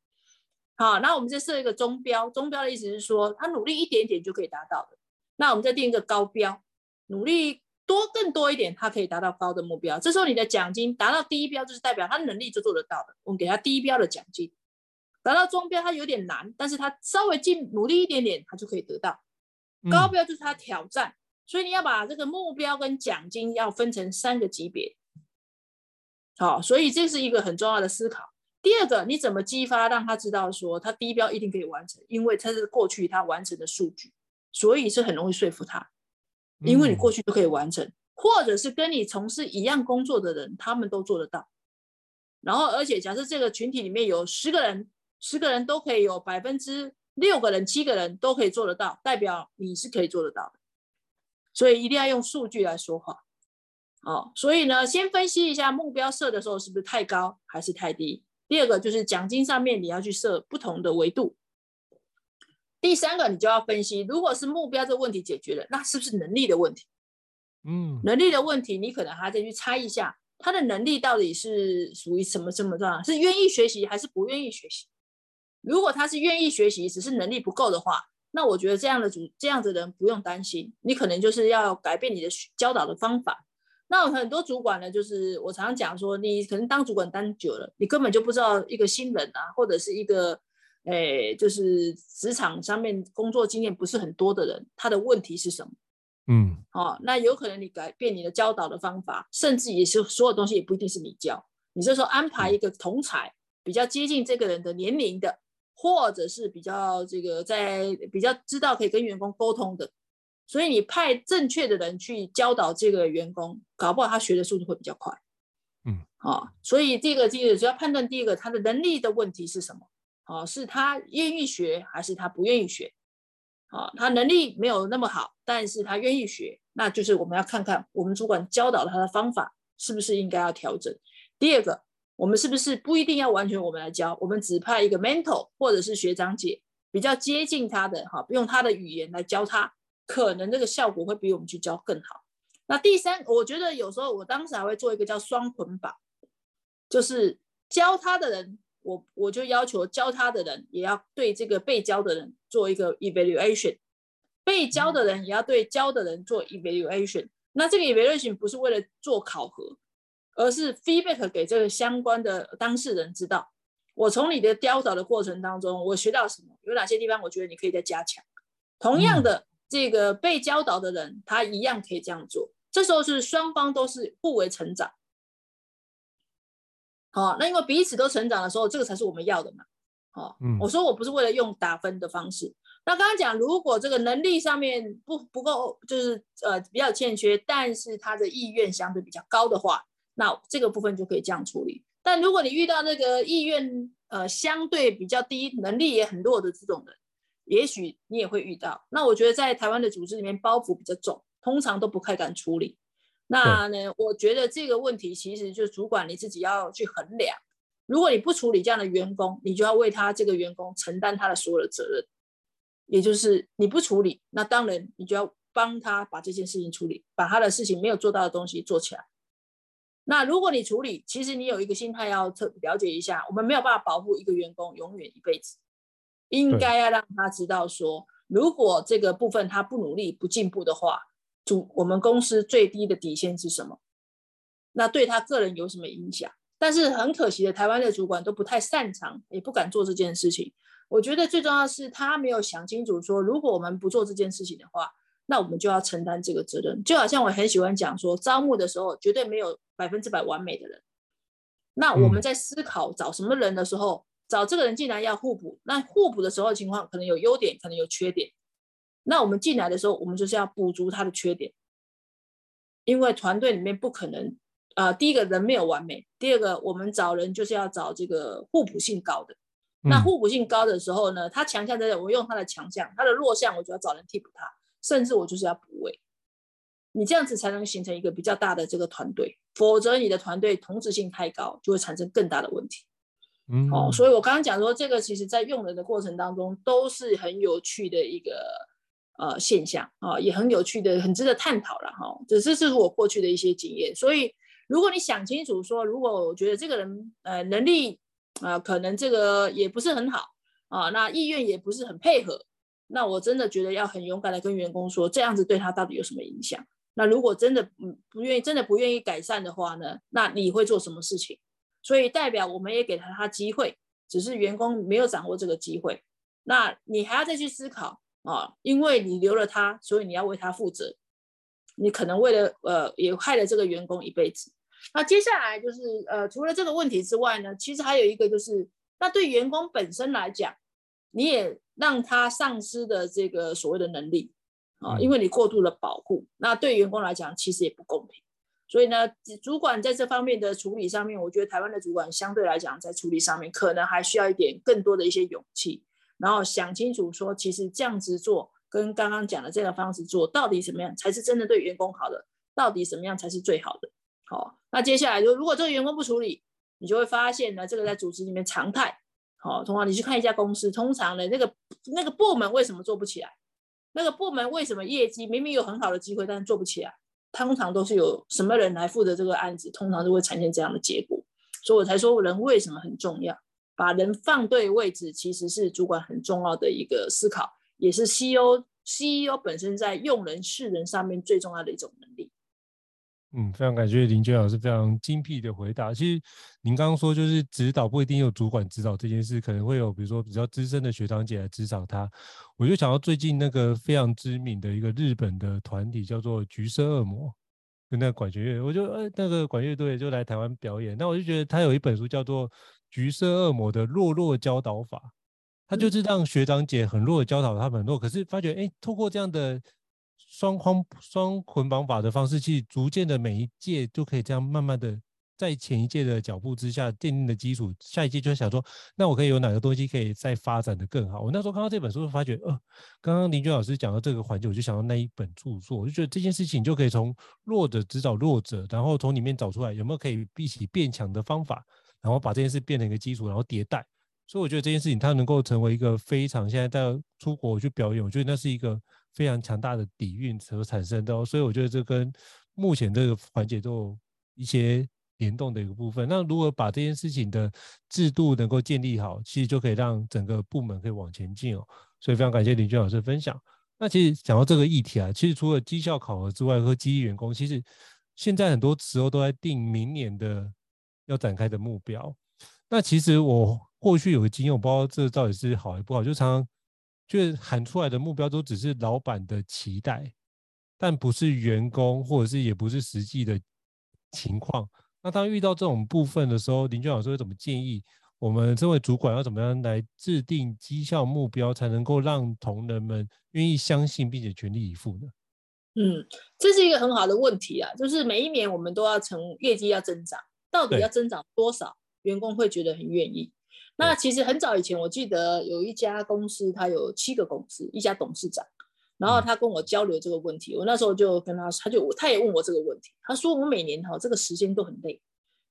好，那我们再设一个中标，中标的意思是说他努力一点点就可以达到的。那我们再定一个高标，努力多更多一点，他可以达到高的目标。这时候你的奖金达到第一标，就是代表他能力就做得到的，我们给他第一标的奖金。达到中标，它有点难，但是它稍微尽努力一点点，它就可以得到。高标就是它挑战，嗯、所以你要把这个目标跟奖金要分成三个级别。好，所以这是一个很重要的思考。第二个，你怎么激发让他知道说他低标一定可以完成？因为他是过去他完成的数据，所以是很容易说服他。因为你过去都可以完成，嗯、或者是跟你从事一样工作的人，他们都做得到。然后，而且假设这个群体里面有十个人。十个人都可以有百分之六个人、七个人都可以做得到，代表你是可以做得到的。所以一定要用数据来说话。哦，所以呢，先分析一下目标设的时候是不是太高还是太低。第二个就是奖金上面你要去设不同的维度。第三个你就要分析，如果是目标这个问题解决了，那是不是能力的问题？嗯，能力的问题你可能还得去猜一下，他的能力到底是属于什么什么状态，是愿意学习还是不愿意学习？如果他是愿意学习，只是能力不够的话，那我觉得这样的主这样子的人不用担心，你可能就是要改变你的教导的方法。那很多主管呢，就是我常常讲说，你可能当主管当久了，你根本就不知道一个新人啊，或者是一个，诶、哎，就是职场上面工作经验不是很多的人，他的问题是什么？嗯，哦，那有可能你改变你的教导的方法，甚至也是所有东西也不一定是你教，你就说安排一个同才比较接近这个人的年龄的。或者是比较这个在比较知道可以跟员工沟通的，所以你派正确的人去教导这个员工，搞不好他学的速度会比较快。嗯，好、哦，所以这个这个主要判断第一个他的能力的问题是什么？哦，是他愿意学还是他不愿意学？啊，他能力没有那么好，但是他愿意学，那就是我们要看看我们主管教导他的方法是不是应该要调整。第二个，我们是不是不一定要完全我们来教，我们只派一个 mentor 或者是学长姐比较接近他的哈，用他的语言来教他，可能这个效果会比我们去教更好。那第三，我觉得有时候我当时还会做一个叫双捆绑，就是教他的人。我我就要求教他的人也要对这个被教的人做一个 evaluation，被教的人也要对教的人做 evaluation。那这个 evaluation 不是为了做考核，而是 feedback 给这个相关的当事人知道，我从你的教导的过程当中，我学到什么，有哪些地方我觉得你可以再加强。同样的，这个被教导的人他一样可以这样做。这时候是双方都是互为成长。好，那因为彼此都成长的时候，这个才是我们要的嘛。好，嗯，我说我不是为了用打分的方式。那刚刚讲，如果这个能力上面不不够，就是呃比较欠缺，但是他的意愿相对比较高的话，那这个部分就可以这样处理。但如果你遇到那个意愿呃相对比较低，能力也很弱的这种人，也许你也会遇到。那我觉得在台湾的组织里面，包袱比较重，通常都不太敢处理。那呢，我觉得这个问题其实就主管你自己要去衡量。如果你不处理这样的员工，你就要为他这个员工承担他的所有的责任。也就是你不处理，那当然你就要帮他把这件事情处理，把他的事情没有做到的东西做起来。那如果你处理，其实你有一个心态要特了解一下，我们没有办法保护一个员工永远一辈子，应该要让他知道说，如果这个部分他不努力不进步的话。主我们公司最低的底线是什么？那对他个人有什么影响？但是很可惜的，台湾的主管都不太擅长，也不敢做这件事情。我觉得最重要的是他没有想清楚，说如果我们不做这件事情的话，那我们就要承担这个责任。就好像我很喜欢讲说，招募的时候绝对没有百分之百完美的人。那我们在思考找什么人的时候，找这个人既然要互补，那互补的时候的情况可能有优点，可能有缺点。那我们进来的时候，我们就是要补足他的缺点，因为团队里面不可能，呃，第一个人没有完美，第二个我们找人就是要找这个互补性高的。那互补性高的时候呢，他强项在这，我用他的强项，他的弱项我就要找人替补他，甚至我就是要补位。你这样子才能形成一个比较大的这个团队，否则你的团队同质性太高，就会产生更大的问题。嗯，哦，所以我刚刚讲说，这个其实在用人的过程当中都是很有趣的一个。呃，现象啊，也很有趣的，很值得探讨了哈。这这是我过去的一些经验，所以如果你想清楚说，如果我觉得这个人呃能力啊、呃，可能这个也不是很好啊，那意愿也不是很配合，那我真的觉得要很勇敢的跟员工说，这样子对他到底有什么影响？那如果真的不不愿意，真的不愿意改善的话呢，那你会做什么事情？所以代表我们也给了他机会，只是员工没有掌握这个机会，那你还要再去思考。啊，因为你留了他，所以你要为他负责。你可能为了呃，也害了这个员工一辈子。那接下来就是呃，除了这个问题之外呢，其实还有一个就是，那对员工本身来讲，你也让他丧失的这个所谓的能力啊，因为你过度的保护，那对员工来讲其实也不公平。所以呢，主管在这方面的处理上面，我觉得台湾的主管相对来讲在处理上面，可能还需要一点更多的一些勇气。然后想清楚，说其实这样子做跟刚刚讲的这个方式做，到底什么样才是真的对员工好的？到底什么样才是最好的？好，那接下来就如果这个员工不处理，你就会发现呢，这个在组织里面常态。好，通常你去看一家公司，通常呢那个那个部门为什么做不起来？那个部门为什么业绩明明有很好的机会，但是做不起来？通常都是有什么人来负责这个案子，通常都会产生这样的结果。所以我才说人为什么很重要。把人放对位置，其实是主管很重要的一个思考，也是 CEO CEO 本身在用人识人上面最重要的一种能力。嗯，非常感谢林娟老师非常精辟的回答。其实您刚刚说就是指导不一定有主管指导这件事，可能会有比如说比较资深的学长姐来指导他。我就想到最近那个非常知名的一个日本的团体叫做橘色恶魔，跟那个管弦乐，我就呃那个管乐队就来台湾表演，那我就觉得他有一本书叫做。橘色恶魔的弱弱教导法，他就是让学长姐很弱的教导他们很弱，可是发觉哎，透过这样的双框双捆绑法的方式，去逐渐的每一届就可以这样慢慢的。在前一届的脚步之下奠定的基础，下一届就想说，那我可以有哪个东西可以再发展的更好？我那时候看到这本书，发觉，呃，刚刚林娟老师讲到这个环节，我就想到那一本著作，我就觉得这件事情就可以从弱者指导弱者，然后从里面找出来有没有可以一起变强的方法，然后把这件事变成一个基础，然后迭代。所以我觉得这件事情它能够成为一个非常现在在出国去表演，我觉得那是一个非常强大的底蕴所产生的哦。所以我觉得这跟目前这个环节都有一些。联动的一个部分，那如果把这件事情的制度能够建立好，其实就可以让整个部门可以往前进哦。所以非常感谢林娟老师分享。那其实讲到这个议题啊，其实除了绩效考核之外和激励员工，其实现在很多时候都在定明年的要展开的目标。那其实我过去有个经验，我不知道这到底是好还是不好，就常常就是喊出来的目标都只是老板的期待，但不是员工或者是也不是实际的情况。那当遇到这种部分的时候，林娟老师会怎么建议我们这位主管要怎么样来制定绩效目标，才能够让同仁们愿意相信并且全力以赴呢？嗯，这是一个很好的问题啊，就是每一年我们都要成业绩要增长，到底要增长多少，员工会觉得很愿意。那其实很早以前，我记得有一家公司，它有七个公司，一家董事长。然后他跟我交流这个问题，我那时候就跟他，他就他也问我这个问题。他说我每年哈这个时间都很累，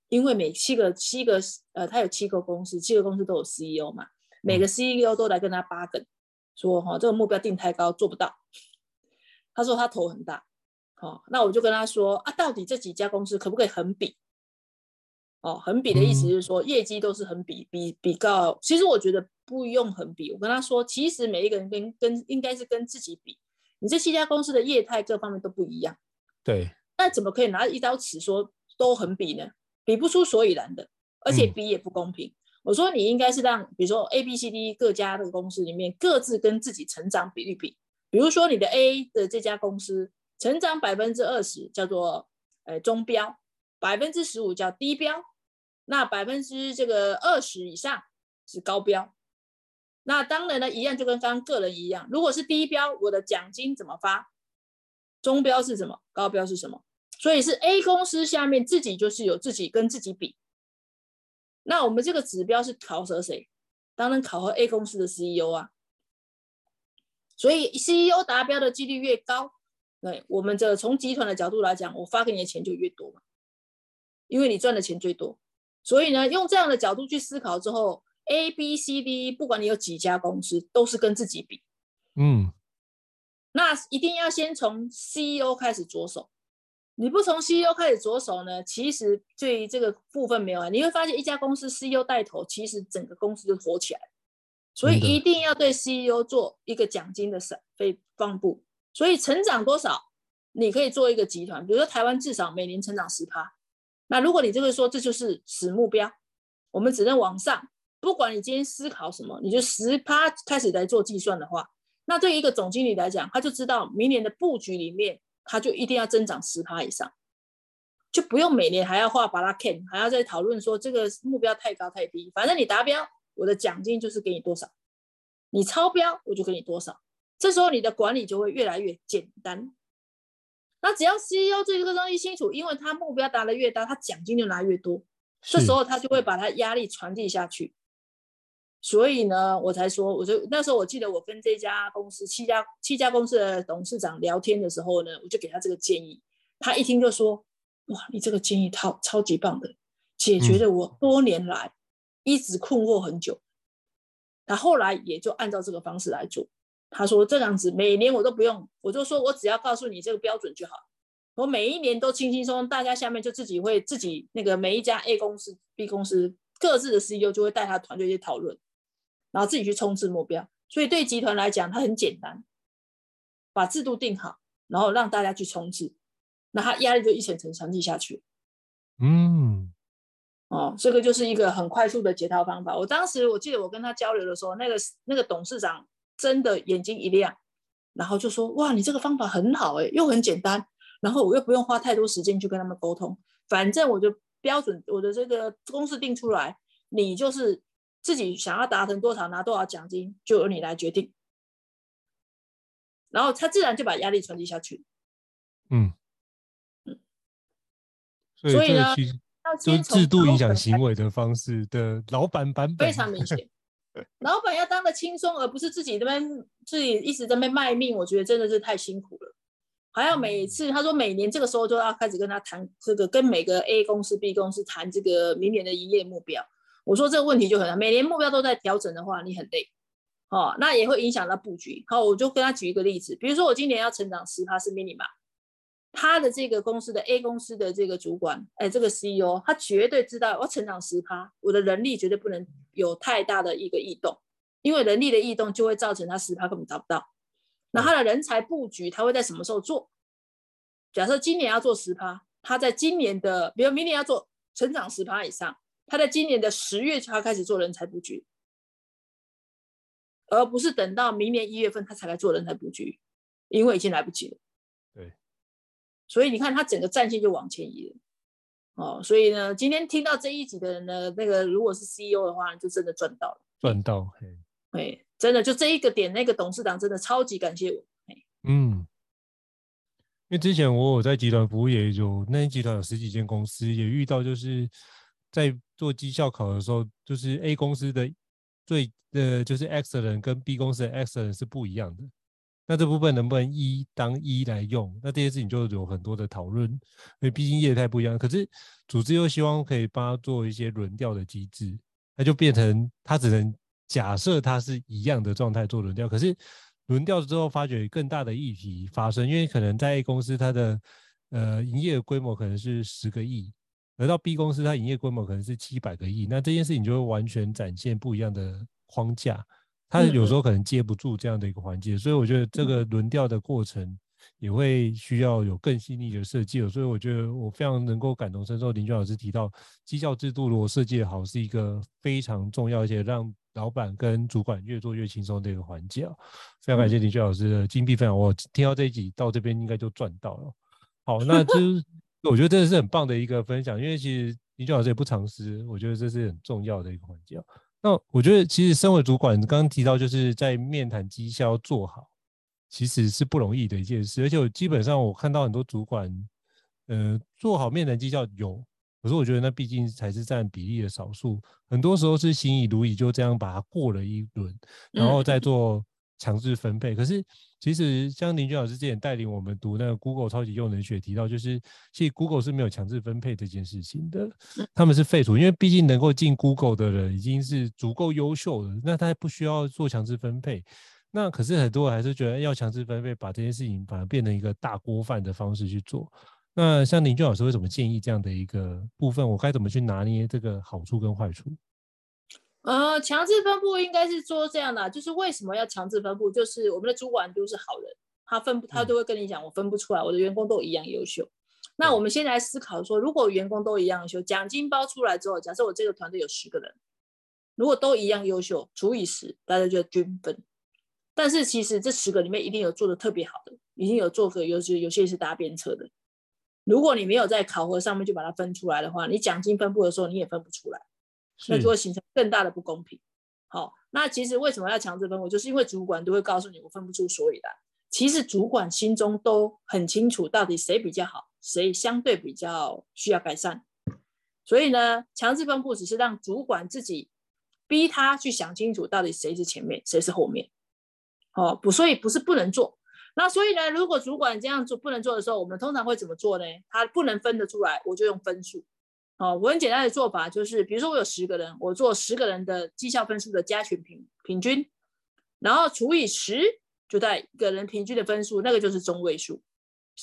因为每七个七个呃，他有七个公司，七个公司都有 CEO 嘛，每个 CEO 都来跟他八梗，说哈这个目标定太高做不到。他说他头很大，好，那我就跟他说啊，到底这几家公司可不可以横比？哦，横比的意思就是说业绩都是横比比比较。其实我觉得。不用横比，我跟他说，其实每一个人跟跟应该是跟自己比，你这七家公司的业态各方面都不一样，对，那怎么可以拿一刀尺说都横比呢？比不出所以然的，而且比也不公平。嗯、我说你应该是让，比如说 A、B、C、D 各家的公司里面各自跟自己成长比率比，比如说你的 A 的这家公司成长百分之二十叫做呃中标，百分之十五叫低标，那百分之这个二十以上是高标。那当然呢，一样就跟刚刚个人一样，如果是低标，我的奖金怎么发？中标是什么？高标是什么？所以是 A 公司下面自己就是有自己跟自己比。那我们这个指标是考核谁？当然考核 A 公司的 CEO 啊。所以 CEO 达标的几率越高，对，我们这从集团的角度来讲，我发给你的钱就越多嘛，因为你赚的钱最多。所以呢，用这样的角度去思考之后。A、B、C、D，不管你有几家公司，都是跟自己比。嗯，那一定要先从 CEO 开始着手。你不从 CEO 开始着手呢，其实对这个部分没有啊。你会发现一家公司 CEO 带头，其实整个公司就火起来。所以一定要对 CEO 做一个奖金的分放布。所以成长多少，你可以做一个集团，比如说台湾至少每年成长十趴。那如果你这个说这就是死目标，我们只能往上。不管你今天思考什么，你就十趴开始来做计算的话，那对于一个总经理来讲，他就知道明年的布局里面，他就一定要增长十趴以上，就不用每年还要画巴拉 K，还要再讨论说这个目标太高太低，反正你达标，我的奖金就是给你多少；你超标，我就给你多少。这时候你的管理就会越来越简单。那只要 CEO 对这个东西清楚，因为他目标达的越大，他奖金就拿越多，这时候他就会把他压力传递下去。所以呢，我才说，我就那时候我记得我跟这家公司七家七家公司的董事长聊天的时候呢，我就给他这个建议，他一听就说：“哇，你这个建议超超级棒的，解决了我多年来一直困惑很久。”他后来也就按照这个方式来做。他说这样子每年我都不用，我就说我只要告诉你这个标准就好，我每一年都轻轻松松，大家下面就自己会自己那个每一家 A 公司、B 公司各自的 CEO 就会带他团队去讨论。然后自己去冲刺目标，所以对集团来讲，它很简单，把制度定好，然后让大家去冲刺，那他压力就一层层传递下去。嗯，哦，这个就是一个很快速的解套方法。我当时我记得我跟他交流的时候，那个那个董事长真的眼睛一亮，然后就说：“哇，你这个方法很好诶，又很简单，然后我又不用花太多时间去跟他们沟通，反正我就标准我的这个公式定出来，你就是。”自己想要达成多少，拿多少奖金，就由你来决定。然后他自然就把压力传递下去。嗯嗯，所以呢，就制度影响行为的方式的老板版本非常明显。老板要当的轻松，而不是自己这边自己一直在那边卖命，我觉得真的是太辛苦了。还要每次他说每年这个时候就要开始跟他谈这个，跟每个 A 公司、B 公司谈这个明年的营业目标。我说这个问题就很难，每年目标都在调整的话，你很累。哦，那也会影响到布局。好，我就跟他举一个例子，比如说我今年要成长十趴是 minimum，他的这个公司的 A 公司的这个主管，哎，这个 CEO，他绝对知道我要成长十趴，我的人力绝对不能有太大的一个异动，因为人力的异动就会造成他十趴根本达不到。那他的人才布局，他会在什么时候做？假设今年要做十趴，他在今年的，比如明年要做成长十趴以上，他在今年的十月就要开始做人才布局。而不是等到明年一月份他才来做人才布局，因为已经来不及了。对，所以你看他整个战线就往前移了。哦，所以呢，今天听到这一集的人呢，那个如果是 CEO 的话，就真的赚到了。赚到，嘿，真的就这一个点，那个董事长真的超级感谢我。嗯，因为之前我有在集团服务，也有那集团有十几间公司，也遇到就是在做绩效考的时候，就是 A 公司的。最呃，就是 excellent 跟 B 公司的 excellent 是不一样的。那这部分能不能一当一来用？那这些事情就有很多的讨论，因为毕竟业态不一样。可是组织又希望可以帮他做一些轮调的机制，那就变成他只能假设他是一样的状态做轮调。可是轮调之后，发觉更大的议题发生，因为可能在 A 公司它的呃营业规模可能是十个亿。而到 B 公司，它营业规模可能是七百个亿，那这件事情就会完全展现不一样的框架，它有时候可能接不住这样的一个环节，所以我觉得这个轮调的过程也会需要有更细腻的设计。所以我觉得我非常能够感同身受，林娟老师提到绩效制度如果设计的好，是一个非常重要，而且让老板跟主管越做越轻松的一个环节。非常感谢林娟老师的金币分享，我听到这一集到这边应该就赚到了。好，那就是。我觉得真的是很棒的一个分享，因为其实林娟老师也不藏私，我觉得这是很重要的一个环节。那我觉得其实身为主管，刚刚提到就是在面谈绩效做好，其实是不容易的一件事。而且我基本上我看到很多主管，呃，做好面谈绩效有，可是我觉得那毕竟才是占比例的少数，很多时候是心已如已，就这样把它过了一轮，然后再做强制分配。可是其实像林娟老师之前带领我们读那个 Google 超级用人学，提到就是，其实 Google 是没有强制分配这件事情的，他们是废除，因为毕竟能够进 Google 的人已经是足够优秀了，那他不需要做强制分配。那可是很多人还是觉得要强制分配，把这件事情反而变成一个大锅饭的方式去做。那像林娟老师会怎么建议这样的一个部分？我该怎么去拿捏这个好处跟坏处？呃，强制分布应该是说这样的，就是为什么要强制分布？就是我们的主管都是好人，他分他都会跟你讲，我分不出来，我的员工都一样优秀。那我们现在来思考说，如果员工都一样优秀，奖金包出来之后，假设我这个团队有十个人，如果都一样优秀，除以十，大家就均分。但是其实这十个里面一定有做的特别好的，一定有做个有些有些是搭便车的。如果你没有在考核上面就把它分出来的话，你奖金分布的时候你也分不出来。那就会形成更大的不公平。好，那其实为什么要强制分配？就是因为主管都会告诉你，我分不出所以然。其实主管心中都很清楚，到底谁比较好，谁相对比较需要改善。所以呢，强制分布只是让主管自己逼他去想清楚，到底谁是前面，谁是后面。哦，不，所以不是不能做。那所以呢，如果主管这样做不能做的时候，我们通常会怎么做呢？他不能分得出来，我就用分数。哦，我很简单的做法就是，比如说我有十个人，我做十个人的绩效分数的加权平平均，然后除以十，就在一个人平均的分数，那个就是中位数，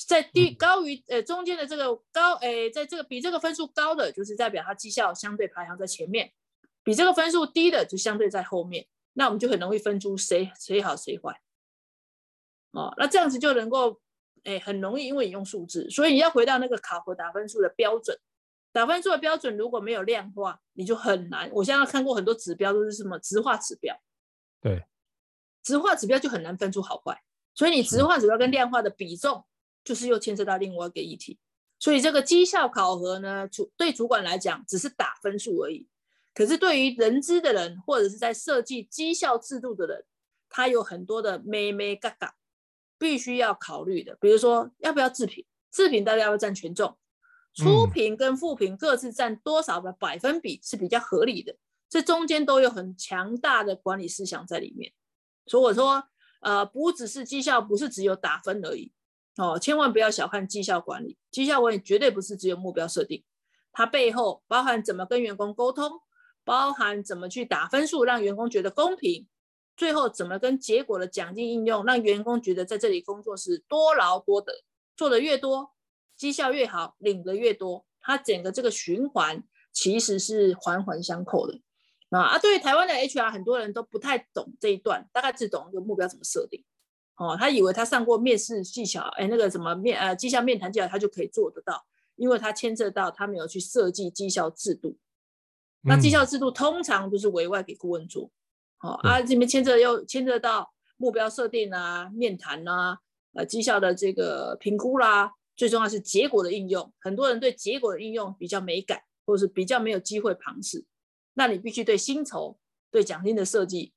在低高于呃中间的这个高，诶，在这个比这个分数高的，就是代表他绩效相对排行在前面，比这个分数低的就相对在后面，那我们就很容易分出谁谁好谁坏。哦，那这样子就能够，诶，很容易，因为你用数字，所以你要回到那个考核打分数的标准。打分数的标准如果没有量化，你就很难。我现在看过很多指标都是什么直化指标，对，直化指标就很难分出好坏。所以你直化指标跟量化的比重，就是又牵涉到另外一个议题。所以这个绩效考核呢，主对主管来讲只是打分数而已。可是对于人资的人，或者是在设计绩效制度的人，他有很多的咩咩嘎嘎，必须要考虑的，比如说要不要自评，自评到底要不要占权重，初评跟复评各自占多少的百分比是比较合理的，这中间都有很强大的管理思想在里面。所以我说，呃，不只是绩效，不是只有打分而已哦，千万不要小看绩效管理，绩效管理绝对不是只有目标设定，它背后包含怎么跟员工沟通，包含怎么去打分数，让员工觉得公平。最后怎么跟结果的奖金应用，让员工觉得在这里工作是多劳多得，做的越多，绩效越好，领的越多，它整个这个循环其实是环环相扣的啊！啊，对于台湾的 HR，很多人都不太懂这一段，大概只懂一个目标怎么设定哦，他以为他上过面试技巧，哎，那个什么面呃绩效面谈技巧，他就可以做得到，因为他牵涉到他没有去设计绩效制度，那绩效制度通常都是委外给顾问做。好、哦、啊，这边牵涉又牵涉到目标设定啊、面谈啊、呃绩效的这个评估啦，最重要是结果的应用。很多人对结果的应用比较没感，或者是比较没有机会尝试。那你必须对薪酬、对奖金的设计、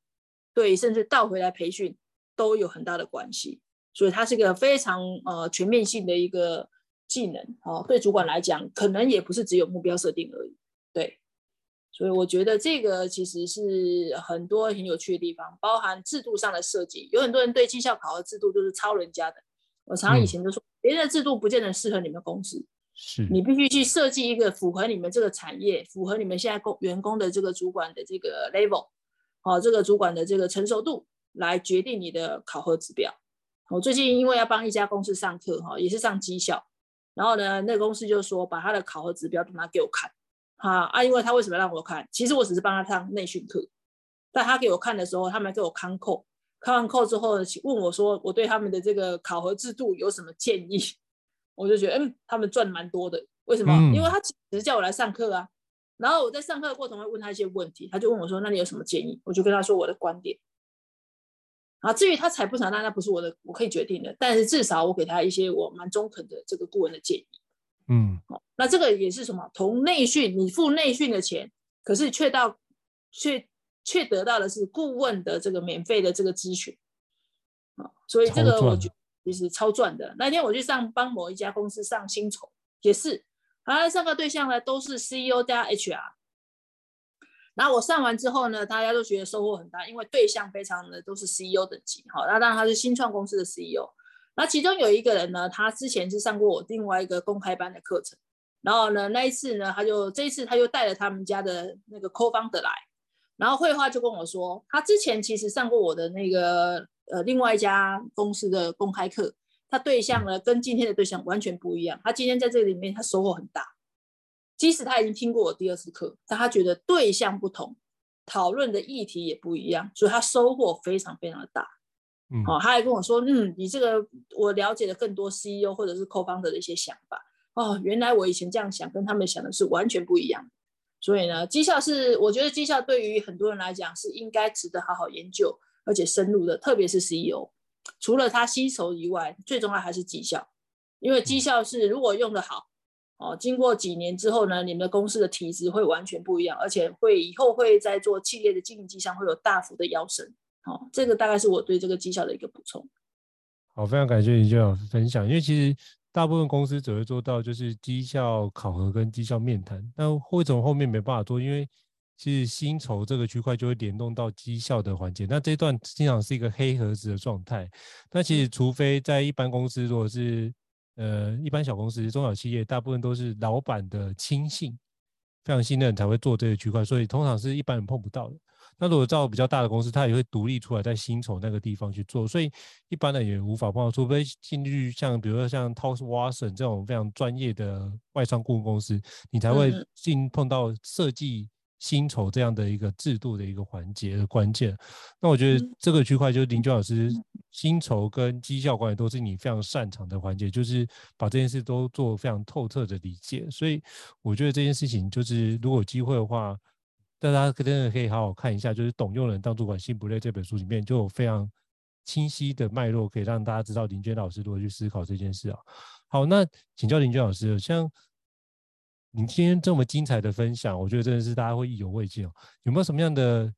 对甚至倒回来培训都有很大的关系。所以它是个非常呃全面性的一个技能。哦，对主管来讲，可能也不是只有目标设定而已。对。所以我觉得这个其实是很多很有趣的地方，包含制度上的设计。有很多人对绩效考核制度都是抄人家的。我常常以前都说，别人的制度不见得适合你们公司，是你必须去设计一个符合你们这个产业、符合你们现在工员工的这个主管的这个 level，好，这个主管的这个成熟度来决定你的考核指标。我最近因为要帮一家公司上课，哈，也是上绩效，然后呢，那个公司就说把他的考核指标都拿给我看。哈啊！因为他为什么让我看？其实我只是帮他上内训课，但他给我看的时候，他们给我看扣，看完扣之后问我说，我对他们的这个考核制度有什么建议？我就觉得，嗯，他们赚蛮多的。为什么？嗯、因为他只是叫我来上课啊。然后我在上课的过程会问他一些问题，他就问我说，那你有什么建议？我就跟他说我的观点。啊，至于他采不采纳，那不是我的，我可以决定的。但是至少我给他一些我蛮中肯的这个顾问的建议。嗯，好，那这个也是什么？从内训，你付内训的钱，可是却到，却却得到的是顾问的这个免费的这个咨询，啊，所以这个我觉得其实超赚的。那天我去上帮某一家公司上薪酬，也是，啊，上课对象呢都是 CEO 加 HR，然后我上完之后呢，大家都觉得收获很大，因为对象非常的都是 CEO 等级，好，那当然他是新创公司的 CEO。那其中有一个人呢，他之前是上过我另外一个公开班的课程，然后呢，那一次呢，他就这一次他就带了他们家的那个 co-founder 来，然后绘画就跟我说，他之前其实上过我的那个呃另外一家公司的公开课，他对象呢跟今天的对象完全不一样，他今天在这里面他收获很大，即使他已经听过我第二次课，但他觉得对象不同，讨论的议题也不一样，所以他收获非常非常的大。嗯，哦，他还跟我说，嗯，你这个我了解了更多 CEO 或者是 Co-founder 的一些想法。哦，原来我以前这样想，跟他们想的是完全不一样。所以呢，绩效是我觉得绩效对于很多人来讲是应该值得好好研究而且深入的，特别是 CEO。除了他薪酬以外，最重要还是绩效，因为绩效是如果用得好，哦，经过几年之后呢，你们的公司的体质会完全不一样，而且会以后会在做企业的经营绩上会有大幅的腰升。哦，这个大概是我对这个绩效的一个补充。好，非常感谢林娟老师分享。因为其实大部分公司只会做到就是绩效考核跟绩效面谈，那为什么后面没办法做？因为其实薪酬这个区块就会联动到绩效的环节，那这段经常是一个黑盒子的状态。那其实除非在一般公司，如果是呃一般小公司、中小企业，大部分都是老板的亲信，非常信任才会做这个区块，所以通常是一般人碰不到的。那如果照比较大的公司，它也会独立出来在薪酬那个地方去做，所以一般的也无法碰到，除非进去像比如说像 Towers Watson 这种非常专业的外商顾问公司，你才会进碰到设计薪酬这样的一个制度的一个环节的关键。那我觉得这个区块就是林娟老师薪酬跟绩效管理都是你非常擅长的环节，就是把这件事都做非常透彻的理解。所以我觉得这件事情就是如果有机会的话。大家真的可以好好看一下，就是《懂用人当主管心不累》这本书里面就有非常清晰的脉络，可以让大家知道林娟老师如何去思考这件事啊。好，那请教林娟老师，像您今天这么精彩的分享，我觉得真的是大家会意犹未尽哦。有没有什么样的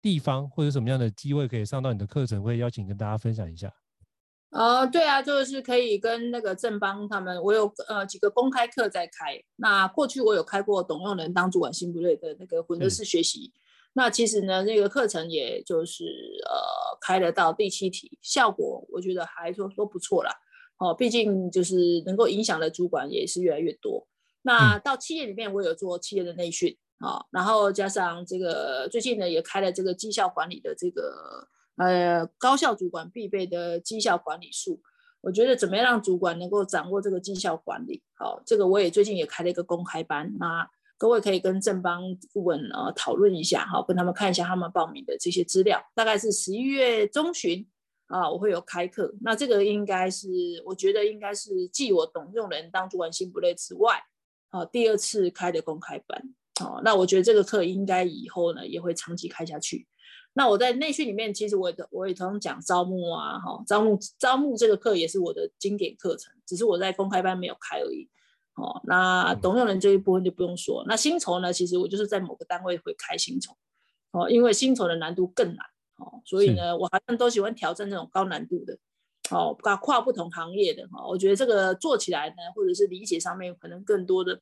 地方或者什么样的机会可以上到你的课程，会邀请跟大家分享一下？啊、呃，对啊，就是可以跟那个正邦他们，我有呃几个公开课在开。那过去我有开过董用人当主管新不累的那个混合式学习。那其实呢，那个课程也就是呃开了到第七题，效果我觉得还说说不错啦。哦，毕竟就是能够影响的主管也是越来越多。那到企业里面，我有做企业的内训啊、哦，然后加上这个最近呢也开了这个绩效管理的这个。呃，高效主管必备的绩效管理术，我觉得怎么样让主管能够掌握这个绩效管理？好，这个我也最近也开了一个公开班，那各位可以跟正邦顾问呃讨论一下，好，跟他们看一下他们报名的这些资料，大概是十一月中旬啊，我会有开课。那这个应该是，我觉得应该是继我董用人当主管心不累之外，啊，第二次开的公开班。哦，那我觉得这个课应该以后呢也会长期开下去。那我在内训里面，其实我也我也常常讲招募啊，哈，招募招募这个课也是我的经典课程，只是我在公开班没有开而已。哦，那董用人这一部分就不用说。那薪酬呢，其实我就是在某个单位会开薪酬，哦，因为薪酬的难度更难，哦，所以呢，我好像都喜欢挑战这种高难度的，哦，跨跨不同行业的，哈，我觉得这个做起来呢，或者是理解上面可能更多的。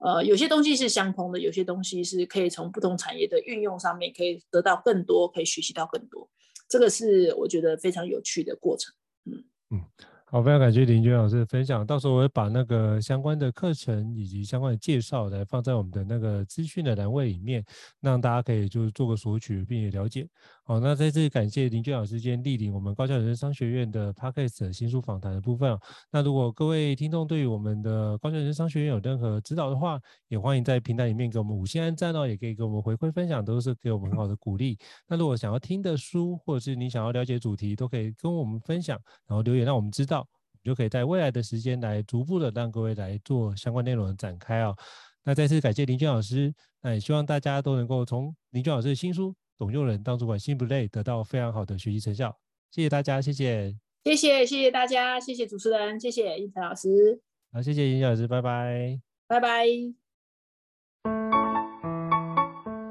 呃，有些东西是相通的，有些东西是可以从不同产业的运用上面可以得到更多，可以学习到更多，这个是我觉得非常有趣的过程。嗯嗯。好，非常感谢林娟老师的分享。到时候我会把那个相关的课程以及相关的介绍来放在我们的那个资讯的栏位里面，让大家可以就是做个索取，并且了解。好，那再次感谢林娟老师今天莅临我们高校人生商学院的 Podcast 新书访谈的部分。那如果各位听众对于我们的高校人生商学院有任何指导的话，也欢迎在平台里面给我们五星按赞哦，也可以给我们回馈分享，都是给我们很好的鼓励。那如果想要听的书，或者是你想要了解主题，都可以跟我们分享，然后留言让我们知道。就可以在未来的时间来逐步的让各位来做相关内容的展开哦。那再次感谢林娟老师，那也希望大家都能够从林娟老师的新书《董用人当主管心不累》得到非常好的学习成效。谢谢大家，谢谢，谢谢，谢谢大家，谢谢主持人，谢谢英才老师。好，谢谢胤丞老师，拜拜，拜拜。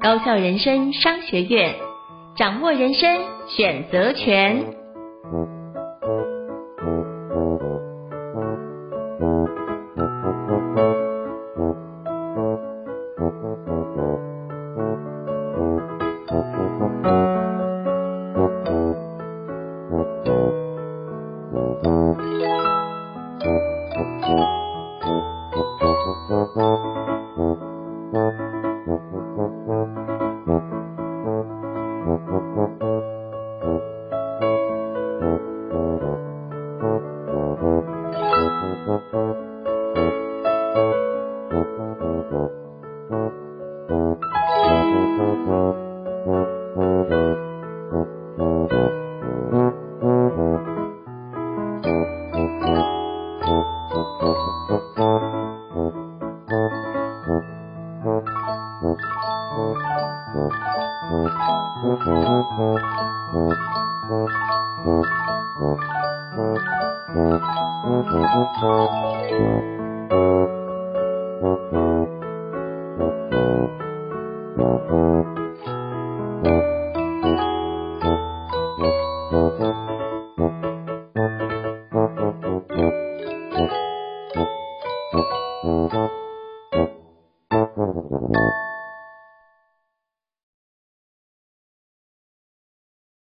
高校人生商学院，掌握人生选择权。